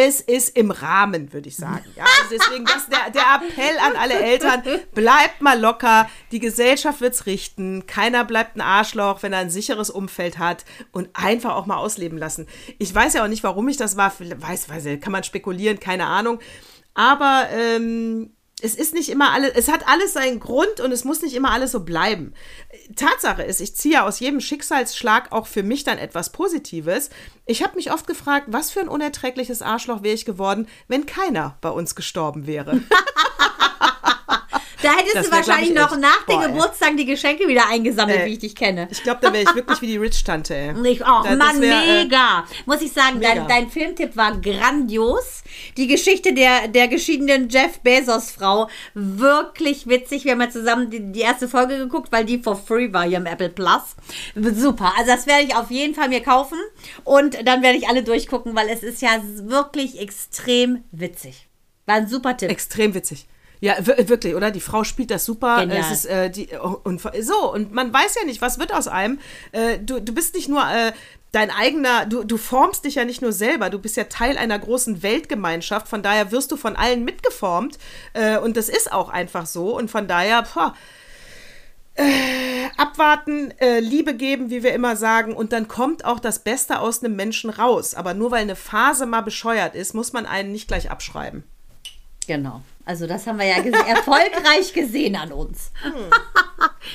es ist im Rahmen, würde ich sagen. Ja, also deswegen das der, der Appell an alle Eltern, bleibt mal locker, die Gesellschaft wird es richten, keiner bleibt ein Arschloch, wenn er ein sicheres Umfeld hat und einfach auch mal ausleben lassen. Ich weiß ja auch nicht, warum ich das war, weiß, weiß, kann man spekulieren, keine Ahnung. Aber ähm, es ist nicht immer alles, es hat alles seinen Grund und es muss nicht immer alles so bleiben. Tatsache ist, ich ziehe aus jedem Schicksalsschlag auch für mich dann etwas Positives. Ich habe mich oft gefragt, was für ein unerträgliches Arschloch wäre ich geworden, wenn keiner bei uns gestorben wäre. Da hättest das du wahrscheinlich noch echt, nach den Geburtstagen die Geschenke wieder eingesammelt, äh, wie ich dich kenne. Ich glaube, da wäre ich wirklich wie die Rich-Tante, ey. Ich auch. Da, Mann, wär, äh, mega. Äh, Muss ich sagen, dein, dein, Filmtipp war grandios. Die Geschichte der, der geschiedenen Jeff Bezos-Frau, wirklich witzig. Wir haben ja zusammen die, die, erste Folge geguckt, weil die for free war hier im Apple Plus. Super. Also das werde ich auf jeden Fall mir kaufen. Und dann werde ich alle durchgucken, weil es ist ja wirklich extrem witzig. War ein super Tipp. Extrem witzig. Ja, wirklich, oder? Die Frau spielt das super. Genial. Es ist, äh, die, oh, und so, und man weiß ja nicht, was wird aus einem. Äh, du, du bist nicht nur äh, dein eigener, du, du formst dich ja nicht nur selber, du bist ja Teil einer großen Weltgemeinschaft, von daher wirst du von allen mitgeformt. Äh, und das ist auch einfach so. Und von daher, boah, äh, abwarten, äh, Liebe geben, wie wir immer sagen, und dann kommt auch das Beste aus einem Menschen raus. Aber nur weil eine Phase mal bescheuert ist, muss man einen nicht gleich abschreiben. Genau. Also das haben wir ja gese erfolgreich gesehen an uns. Hm.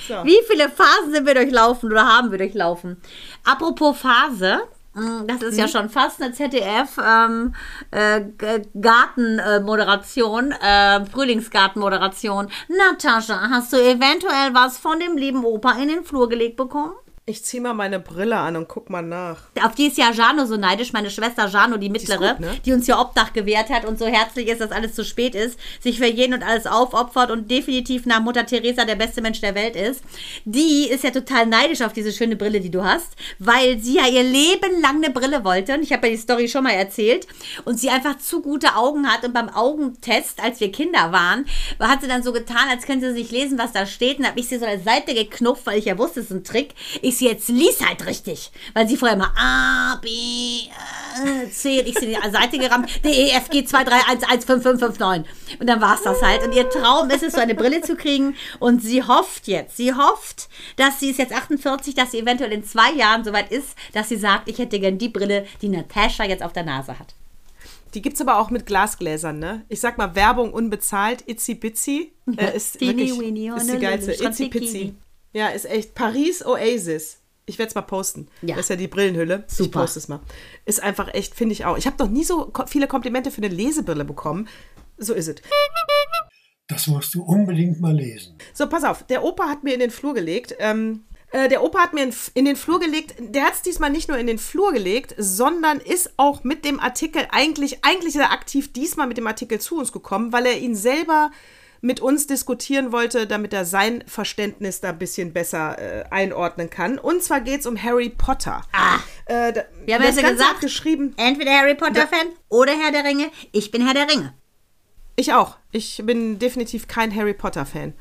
So. Wie viele Phasen sind wir durchlaufen oder haben wir durchlaufen? Apropos Phase, hm, das ist mhm. ja schon fast eine ZDF ähm, äh, Gartenmoderation, äh, Frühlingsgartenmoderation. Natascha, hast du eventuell was von dem lieben Opa in den Flur gelegt bekommen? Ich zieh mal meine Brille an und guck mal nach. Auf die ist ja Jano so neidisch, meine Schwester Jano, die mittlere, die, gut, ne? die uns ja Obdach gewährt hat und so herzlich ist, dass alles zu spät ist, sich für jeden und alles aufopfert und definitiv nach Mutter Teresa der beste Mensch der Welt ist. Die ist ja total neidisch auf diese schöne Brille, die du hast, weil sie ja ihr Leben lang eine Brille wollte. Und ich habe ja die Story schon mal erzählt. Und sie einfach zu gute Augen hat. Und beim Augentest, als wir Kinder waren, hat sie dann so getan, als könnte sie nicht lesen, was da steht. Und habe ich sie so an der Seite geknupft, weil ich ja wusste, es ist ein Trick. Ich So, jetzt lies halt richtig. Weil sie vorher immer A, B, äh, C, und ich sie die Seite gerammt, D, E, F, G, 2, 3, 1, 1, 5, 5, 5, 9. Und dann war es das halt. Und ihr Traum ist es, so eine Brille zu kriegen. Und sie hofft jetzt, sie hofft, dass sie ist jetzt 48, dass sie eventuell in zwei Jahren soweit ist, dass sie sagt, ich hätte gern die Brille, die Natascha jetzt auf der Nase hat. Die gibt es aber auch mit Glasgläsern, ne? Ich sag mal, Werbung unbezahlt, Itzy Bitsy. Äh, ist wirklich, ist die geilste. Bikini. Pitsy. Ja, ist echt. Paris Oasis. Ich werde es mal posten. Ja. Das ist ja die Brillenhülle. Ich Super. poste es mal. Ist einfach echt, finde ich auch. Ich habe noch nie so viele Komplimente für eine Lesebrille bekommen. So ist es. Das musst du unbedingt mal lesen. So, pass auf. Der Opa hat mir in den Flur gelegt. Ähm, äh, der Opa hat mir in, in den Flur gelegt. Der hat es diesmal nicht nur in den Flur gelegt, sondern ist auch mit dem Artikel eigentlich, eigentlich ist er aktiv diesmal mit dem Artikel zu uns gekommen, weil er ihn selber mit uns diskutieren wollte, damit er sein Verständnis da ein bisschen besser äh, einordnen kann. Und zwar geht es um Harry Potter. Ah. Äh, da, Wir haben das ja Ganze gesagt, geschrieben. entweder Harry Potter-Fan oder Herr der Ringe. Ich bin Herr der Ringe. Ich auch. Ich bin definitiv kein Harry Potter-Fan.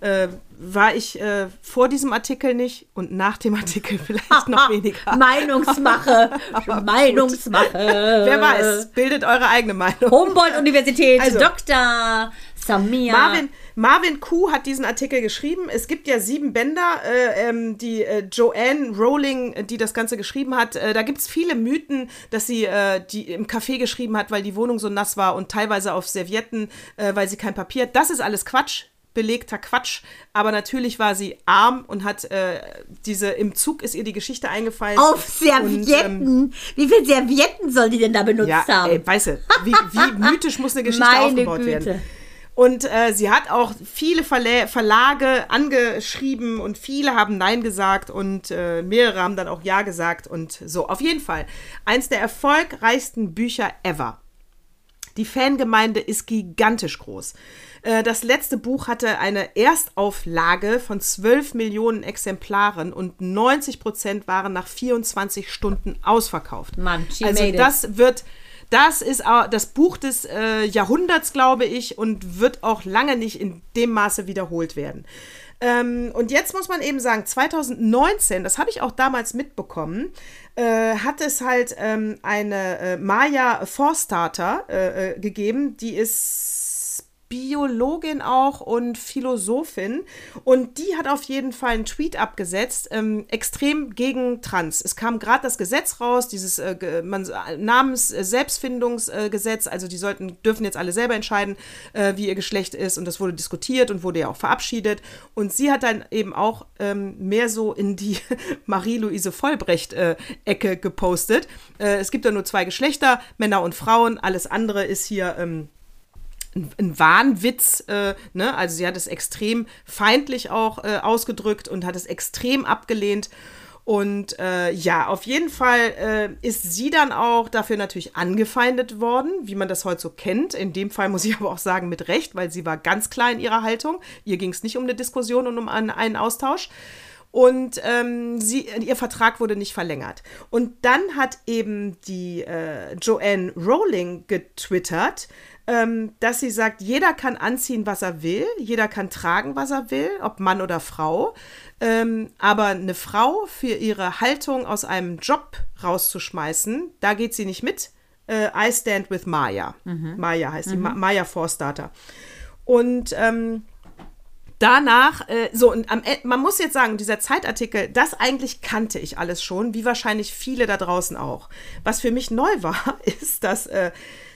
Äh, war ich äh, vor diesem Artikel nicht und nach dem Artikel vielleicht noch weniger. Meinungsmache. Meinungsmache. Wer weiß, bildet eure eigene Meinung. Humboldt-Universität, Also. Dr. Samia. Marvin, Marvin Kuh hat diesen Artikel geschrieben. Es gibt ja sieben Bänder, äh, ähm, die äh, Joanne Rowling, äh, die das Ganze geschrieben hat. Äh, da gibt es viele Mythen, dass sie äh, die im Café geschrieben hat, weil die Wohnung so nass war und teilweise auf Servietten, äh, weil sie kein Papier hat. Das ist alles Quatsch. Belegter Quatsch, aber natürlich war sie arm und hat äh, diese, im Zug ist ihr die Geschichte eingefallen. Auf Und, ähm, Servietten. Wie viele Servietten soll die denn da benutzt ja, haben? ey, weißt du, wie, wie mythisch muss eine Geschichte Meine aufgebaut Güte. werden. Und äh, sie hat auch viele Verla Verlage angeschrieben und viele haben Nein gesagt und äh, mehrere haben dann auch Ja gesagt und so. Auf jeden Fall, eins der erfolgreichsten Bücher ever. Die Fangemeinde ist gigantisch groß. Äh, Das letzte Buch hatte eine Erstauflage von 12 Millionen Exemplaren und 90 Prozent waren nach 24 Stunden ausverkauft. Mann, also das wird, das ist das Buch des äh, Jahrhunderts, glaube ich, und wird auch lange nicht in dem Maße wiederholt werden. Ähm, und jetzt muss man eben sagen, 2019, das habe ich auch damals mitbekommen, äh, hat es halt ähm, eine äh, Maya Forstarter äh, äh, gegeben, die ist Biologin auch und Philosophin. Und die hat auf jeden Fall einen Tweet abgesetzt, ähm, extrem gegen Trans. Es kam gerade das Gesetz raus, dieses äh, ge- man, Namens-Selbstfindungsgesetz. also die sollten, dürfen jetzt alle selber entscheiden, äh, wie ihr Geschlecht ist. Und das wurde diskutiert und wurde ja auch verabschiedet. Und sie hat dann eben auch ähm, mehr so in die Marie-Louise Vollbrecht-Ecke gepostet. Äh, es gibt ja nur zwei Geschlechter, Männer und Frauen. Alles andere ist hier. Ähm, ein, ein Wahnwitz, äh, ne? Also sie hat es extrem feindlich auch äh, ausgedrückt und hat es extrem abgelehnt. Und äh, ja, auf jeden Fall äh, ist sie dann auch dafür natürlich angefeindet worden, wie man das heute so kennt. In dem Fall muss ich aber auch sagen, mit Recht, weil sie war ganz klar in ihrer Haltung. Ihr ging es nicht um eine Diskussion und um einen, einen Austausch. Und ähm, sie, ihr Vertrag wurde nicht verlängert. Und dann hat eben die äh, Joanne Rowling getwittert, ähm, dass sie sagt, jeder kann anziehen, was er will, jeder kann tragen, was er will, ob Mann oder Frau. Ähm, aber eine Frau für ihre Haltung aus einem Job rauszuschmeißen, da geht sie nicht mit. Äh, I stand with Maya. Maya heißt die, Ma Maya Forstarter. Und ähm, danach, äh, so, und am, Ende- man muss jetzt sagen, dieser Zeitartikel, das eigentlich kannte ich alles schon, wie wahrscheinlich viele da draußen auch. Was für mich neu war, ist, dass, äh,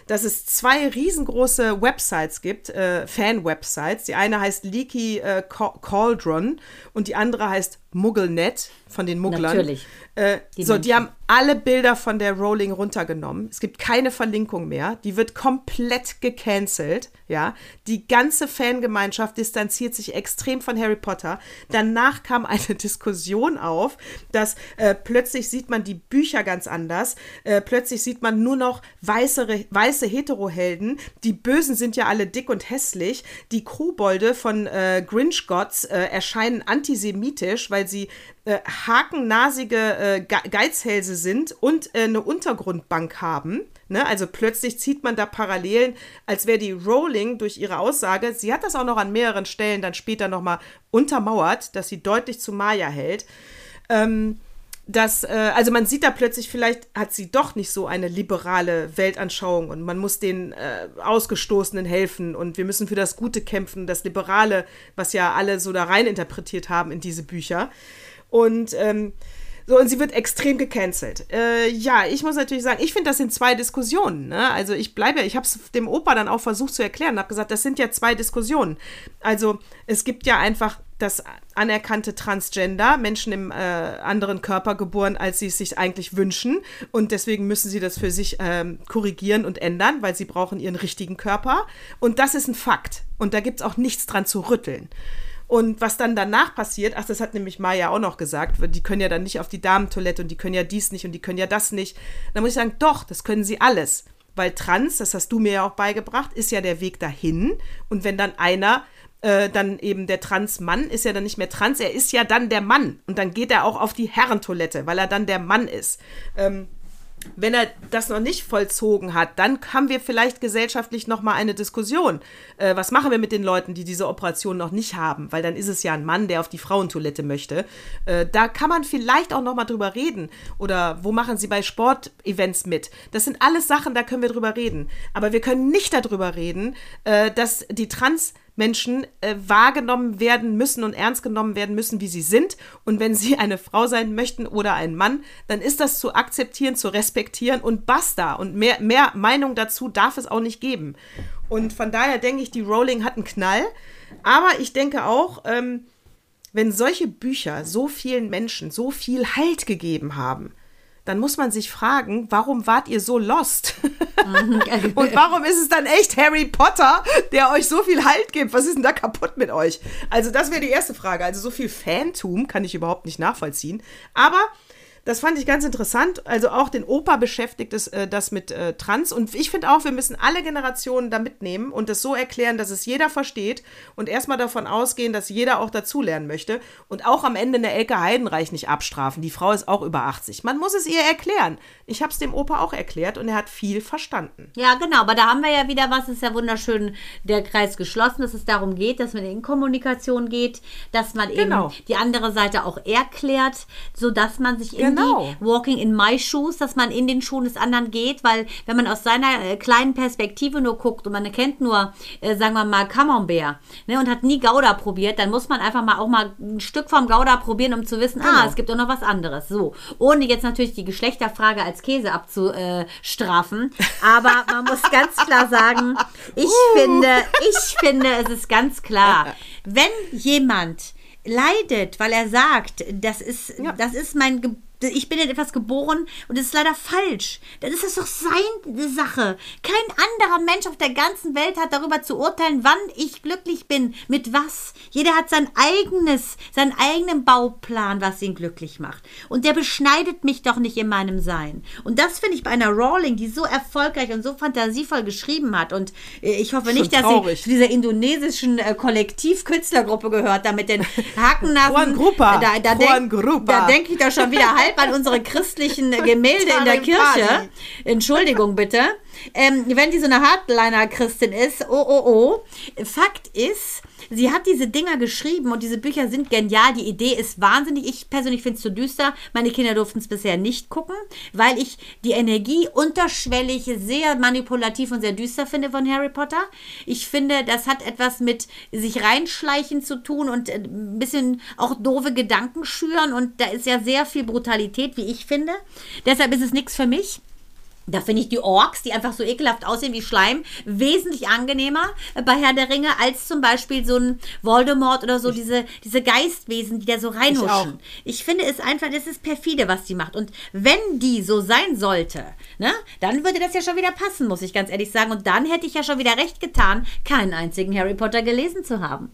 dass es zwei riesengroße Websites gibt, äh, Fan-Websites. Die eine heißt Leaky äh, Ca- Cauldron und die andere heißt Mugglenet von den Mugglern. Natürlich. Äh, Die so, die Menschen. haben alle Bilder von der Rowling runtergenommen. Es gibt keine Verlinkung mehr. Die wird komplett gecancelt. Ja, die ganze Fangemeinschaft distanziert sich extrem von Harry Potter. Danach kam eine Diskussion auf, dass äh, plötzlich sieht man die Bücher ganz anders. Äh, plötzlich sieht man nur noch weiße, weiße Heterohelden. Die Bösen sind ja alle dick und hässlich. Die Kobolde von äh, Grinch Gods äh, erscheinen antisemitisch, weil sie äh, hakennasige äh, Ge Geizhälse sind und äh, eine Untergrundbank haben. Ne? Also plötzlich zieht man da Parallelen, als wäre die Rowling durch ihre Aussage, sie hat das auch noch an mehreren Stellen dann später nochmal untermauert, dass sie deutlich zu Maya hält. Ähm, dass, äh, also man sieht da plötzlich, vielleicht hat sie doch nicht so eine liberale Weltanschauung und man muss den äh, Ausgestoßenen helfen und wir müssen für das Gute kämpfen, das Liberale, was ja alle so da rein interpretiert haben in diese Bücher. Und ähm, so, und sie wird extrem gecancelt. Äh, ja, ich muss natürlich sagen, ich finde, das sind zwei Diskussionen. Ne? Also ich bleibe, ich habe es dem Opa dann auch versucht zu erklären, habe gesagt, das sind ja zwei Diskussionen. Also es gibt ja einfach das anerkannte Transgender, Menschen im äh, anderen Körper geboren, als sie es sich eigentlich wünschen. Und deswegen müssen sie das für sich ähm, korrigieren und ändern, weil sie brauchen ihren richtigen Körper. Und das ist ein Fakt. Und da gibt es auch nichts dran zu rütteln. Und was dann danach passiert, ach, das hat nämlich Maya auch noch gesagt, die können ja dann nicht auf die Damentoilette und die können ja dies nicht und die können ja das nicht. Dann muss ich sagen, doch, das können sie alles. Weil trans, das hast du mir ja auch beigebracht, ist ja der Weg dahin. Und wenn dann einer äh, dann eben der Trans-Mann ist ja dann nicht mehr trans, er ist ja dann der Mann. Und dann geht er auch auf die Herrentoilette, weil er dann der Mann ist. Ähm, wenn er das noch nicht vollzogen hat, dann haben wir vielleicht gesellschaftlich noch mal eine Diskussion. Äh, was machen wir mit den Leuten, die diese Operation noch nicht haben? Weil dann ist es ja ein Mann, der auf die Frauentoilette möchte. Äh, da kann man vielleicht auch noch mal drüber reden. Oder wo machen sie bei Sportevents mit? Das sind alles Sachen, da können wir drüber reden. Aber wir können nicht darüber reden, äh, dass die Trans- Menschen äh, wahrgenommen werden müssen und ernst genommen werden müssen, wie sie sind. Und wenn sie eine Frau sein möchten oder ein Mann, dann ist das zu akzeptieren, zu respektieren und basta. Und mehr, mehr Meinung dazu darf es auch nicht geben. Und von daher denke ich, die Rowling hat einen Knall. Aber ich denke auch, ähm, wenn solche Bücher so vielen Menschen so viel Halt gegeben haben, dann muss man sich fragen, warum wart ihr so lost? und warum ist es dann echt Harry Potter, der euch so viel Halt gibt? Was ist denn da kaputt mit euch? Also das wäre die erste Frage. Also so viel Fantum kann ich überhaupt nicht nachvollziehen. Aber das fand ich ganz interessant. Also auch den Opa beschäftigt es, äh, das mit äh, Trans. Und ich finde auch, wir müssen alle Generationen da mitnehmen und es so erklären, dass es jeder versteht und erstmal davon ausgehen, dass jeder auch dazulernen möchte. Und auch am Ende eine Elke Heidenreich nicht abstrafen. Die Frau ist auch über 80. Man muss es ihr erklären. Ich habe es dem Opa auch erklärt und er hat viel verstanden. Ja, genau. Aber da haben wir ja wieder was, ist ja wunderschön, der Kreis geschlossen, dass es darum geht, dass man in Kommunikation geht, dass man Genau. eben die andere Seite auch erklärt, sodass man sich in Genau. Die Walking in My Shoes, dass man in den Schuhen des anderen geht, weil wenn man aus seiner äh, kleinen Perspektive nur guckt und man kennt nur, äh, sagen wir mal, Camembert ne, und hat nie Gouda probiert, dann muss man einfach mal auch mal ein Stück vom Gouda probieren, um zu wissen, ah, Genau. es gibt auch noch was anderes. So, ohne jetzt natürlich die Geschlechterfrage als Käse abzustrafen, aber man muss ganz klar sagen, ich finde, ich finde, es ist ganz klar, wenn jemand leidet, weil er sagt, das ist, das ist mein Ge ich bin in etwas geboren und das ist leider falsch. Dann ist das doch seine Sache. Kein anderer Mensch auf der ganzen Welt hat darüber zu urteilen, wann ich glücklich bin, mit was. Jeder hat sein eigenes, seinen eigenen Bauplan, was ihn glücklich macht. Und der beschneidet mich doch nicht in meinem Sein. Und das finde ich bei einer Rowling, die so erfolgreich und so fantasievoll geschrieben hat. Und äh, ich hoffe nicht, dass traurig. sie zu dieser indonesischen äh, Kollektiv-Künstlergruppe gehört, da mit den Hakennasen. Juan Gruppa. Da, da, Juan denk, denke ich doch schon wieder halb an unsere christlichen Gemälde in der Kirche. Entschuldigung bitte. Ähm, wenn die so eine Hardliner-Christin ist, oh, oh, oh. Fakt ist, sie hat diese Dinger geschrieben und diese Bücher sind genial. Die Idee ist wahnsinnig. Ich persönlich finde es zu düster. Meine Kinder durften es bisher nicht gucken, weil ich die Energie unterschwellig sehr manipulativ und sehr düster finde von Harry Potter. Ich finde, das hat etwas mit sich reinschleichen zu tun und äh, ein bisschen auch doofe Gedanken schüren und da ist ja sehr viel Brutalität, wie ich finde. Deshalb ist es nichts für mich. Da finde ich die Orks, die einfach so ekelhaft aussehen wie Schleim, wesentlich angenehmer bei Herr der Ringe als zum Beispiel so ein Voldemort oder so, diese, diese Geistwesen, die da so reinhuschen. Ich, finde es einfach, das ist perfide, was die macht. Und wenn die so sein sollte, ne, dann würde das ja schon wieder passen, muss ich ganz ehrlich sagen. Und dann hätte ich ja schon wieder recht getan, keinen einzigen Harry Potter gelesen zu haben.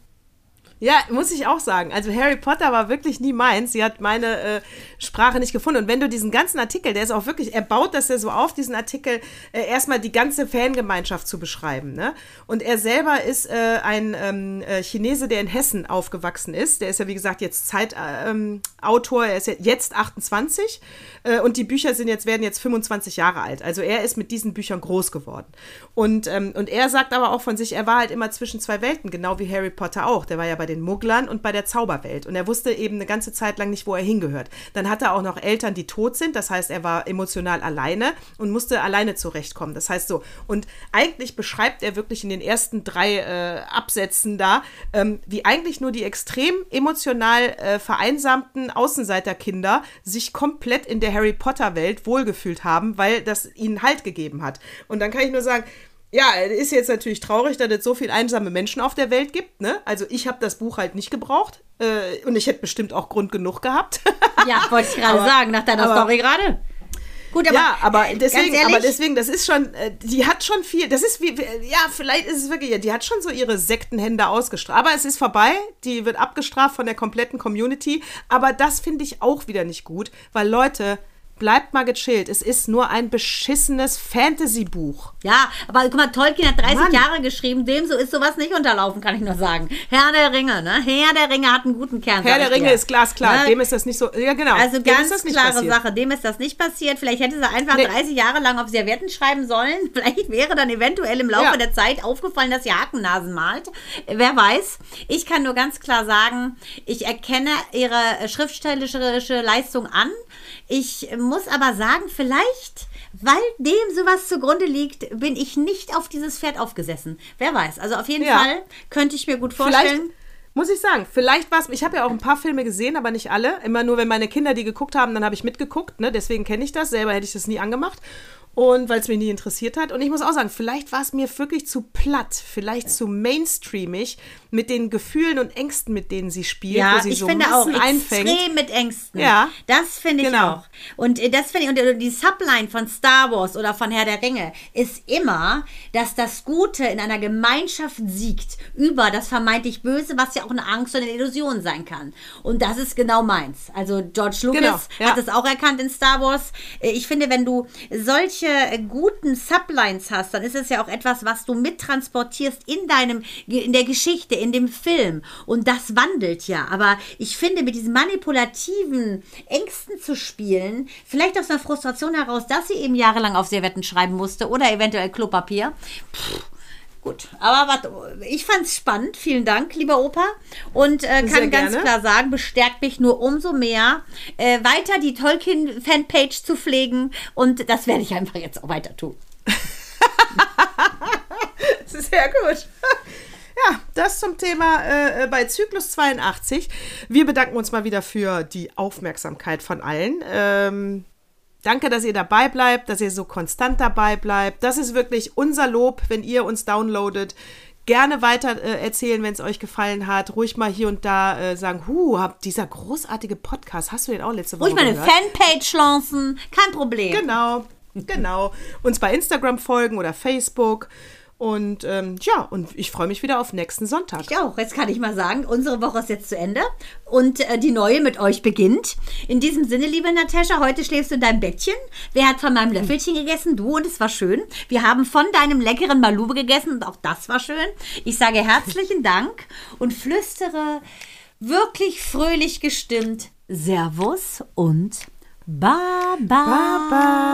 Ja, muss ich auch sagen. Also Harry Potter war wirklich nie meins. Sie hat meine äh, Sprache nicht gefunden. Und wenn du diesen ganzen Artikel, der ist auch wirklich, er baut das ja so auf, diesen Artikel, äh, erstmal die ganze Fangemeinschaft zu beschreiben. Ne? Und er selber ist äh, ein ähm, äh, Chinese, der in Hessen aufgewachsen ist. Der ist ja, wie gesagt, jetzt Zeitautor. Ähm, Autor. er ist ja jetzt 28 äh, und die Bücher sind jetzt, werden jetzt 25 Jahre alt. Also er ist mit diesen Büchern groß geworden. Und, ähm, und er sagt aber auch von sich, er war halt immer zwischen zwei Welten, genau wie Harry Potter auch. Der war ja bei den Mugglern und bei der Zauberwelt. Und er wusste eben eine ganze Zeit lang nicht, wo er hingehört. Dann hat er auch noch Eltern, die tot sind. Das heißt, er war emotional alleine und musste alleine zurechtkommen. Das heißt so. Und eigentlich beschreibt er wirklich in den ersten drei äh, Absätzen da, ähm, wie eigentlich nur die extrem emotional äh, vereinsamten Außenseiterkinder sich komplett in der Harry Potter-Welt wohlgefühlt haben, weil das ihnen Halt gegeben hat. Und dann kann ich nur sagen, ja, ist jetzt natürlich traurig, dass es so viele einsame Menschen auf der Welt gibt. Ne? Also ich habe das Buch halt nicht gebraucht äh, und ich hätte bestimmt auch Grund genug gehabt. Ja, wollte ich gerade sagen, nach deiner aber- Story gerade. Gut, aber, ja, aber deswegen, aber deswegen, das ist schon, äh, die hat schon viel, das ist wie, wie- ja, vielleicht ist es wirklich, die hat schon so ihre Sektenhände ausgestraft. Aber es ist vorbei, die wird abgestraft von der kompletten Community. Aber das finde ich auch wieder nicht gut, weil Leute, bleibt mal gechillt. Es ist nur ein beschissenes Fantasy-Buch. Ja, aber guck mal, Tolkien hat 30 Mann. Jahre geschrieben, dem so ist sowas nicht unterlaufen, kann ich nur sagen. Herr der Ringe, ne? Herr der Ringe hat einen guten Kern. Herr der Ganz dir. ist glasklar. Ne? Dem ist das nicht so. Ja, genau. Also Dem ganz klare passiert. Sache, dem ist das nicht passiert. Vielleicht hätte sie einfach Nee. 30 Jahre lang auf Servietten schreiben sollen. Vielleicht wäre dann eventuell im Laufe Ja. der Zeit aufgefallen, dass sie Hakennasen malt. Wer weiß. Ich kann nur ganz klar sagen, ich erkenne ihre schriftstellerische Leistung an. Ich muss aber sagen, vielleicht, weil dem sowas zugrunde liegt, bin ich nicht auf dieses Pferd aufgesessen. Wer weiß. Also auf jeden Ja. Fall könnte ich mir gut Vielleicht, vorstellen. muss ich sagen, vielleicht war es, ich habe ja auch ein paar Filme gesehen, aber nicht alle. Immer nur, wenn meine Kinder die geguckt haben, dann habe ich mitgeguckt. Ne? Deswegen kenne ich das. Selber hätte ich das nie angemacht. Und weil es mich nie interessiert hat. Und ich muss auch sagen, vielleicht war es mir wirklich zu platt, vielleicht zu mainstreamig mit den Gefühlen und Ängsten, mit denen sie spielt, Ja, wo sie ich so finde auch Massen einfängt. extrem mit Ängsten. Ja. Das finde ich Genau. auch. Und äh, das finde ich, und äh, die Subline von Star Wars oder von Herr der Ringe ist immer, dass das Gute in einer Gemeinschaft siegt über das vermeintlich Böse, was ja auch eine Angst und eine Illusion sein kann. Und das ist genau meins. Also George Lucas Genau, ja. hat es auch erkannt in Star Wars. Äh, Ich finde, wenn du solche guten Sublines hast, dann ist es ja auch etwas, was du mittransportierst in deinem, in der Geschichte, in dem Film. Und das wandelt ja. Aber ich finde, mit diesen manipulativen Ängsten zu spielen, vielleicht aus einer Frustration heraus, dass sie eben jahrelang auf Servetten schreiben musste oder eventuell Klopapier. Pff, Gut, aber warte, ich fand's spannend. Vielen Dank, lieber Opa. Und äh, kann ganz klar sagen, bestärkt mich nur umso mehr, äh, weiter die Tolkien-Fanpage zu pflegen. Und das werde ich einfach jetzt auch weiter tun. Sehr gut. Ja, das zum Thema äh, bei Zyklus 82. Wir bedanken uns mal wieder für die Aufmerksamkeit von allen. Ähm, danke, dass ihr dabei bleibt, dass ihr so konstant dabei bleibt. Das ist wirklich unser Lob, wenn ihr uns downloadet. Gerne weiter äh, erzählen, wenn es euch gefallen hat. Ruhig mal hier und da äh, sagen, hu, hab dieser großartige Podcast, hast du den auch letzte Woche Ruhig meine gehört? Fanpage lancen, kein Problem. Genau, genau. Uns bei Instagram folgen oder Facebook. Und ähm, ja, und ich freue mich wieder auf nächsten Sonntag. Ich auch. Jetzt kann ich mal sagen, unsere Woche ist jetzt zu Ende und äh, die neue mit euch beginnt. In diesem Sinne, liebe Natascha, heute schläfst du in deinem Bettchen. Wer hat von meinem Löffelchen gegessen? Du und es war schön. Wir haben von deinem leckeren Malube gegessen und auch das war schön. Ich sage herzlichen Dank und flüstere wirklich fröhlich gestimmt Servus und Baba. Baba.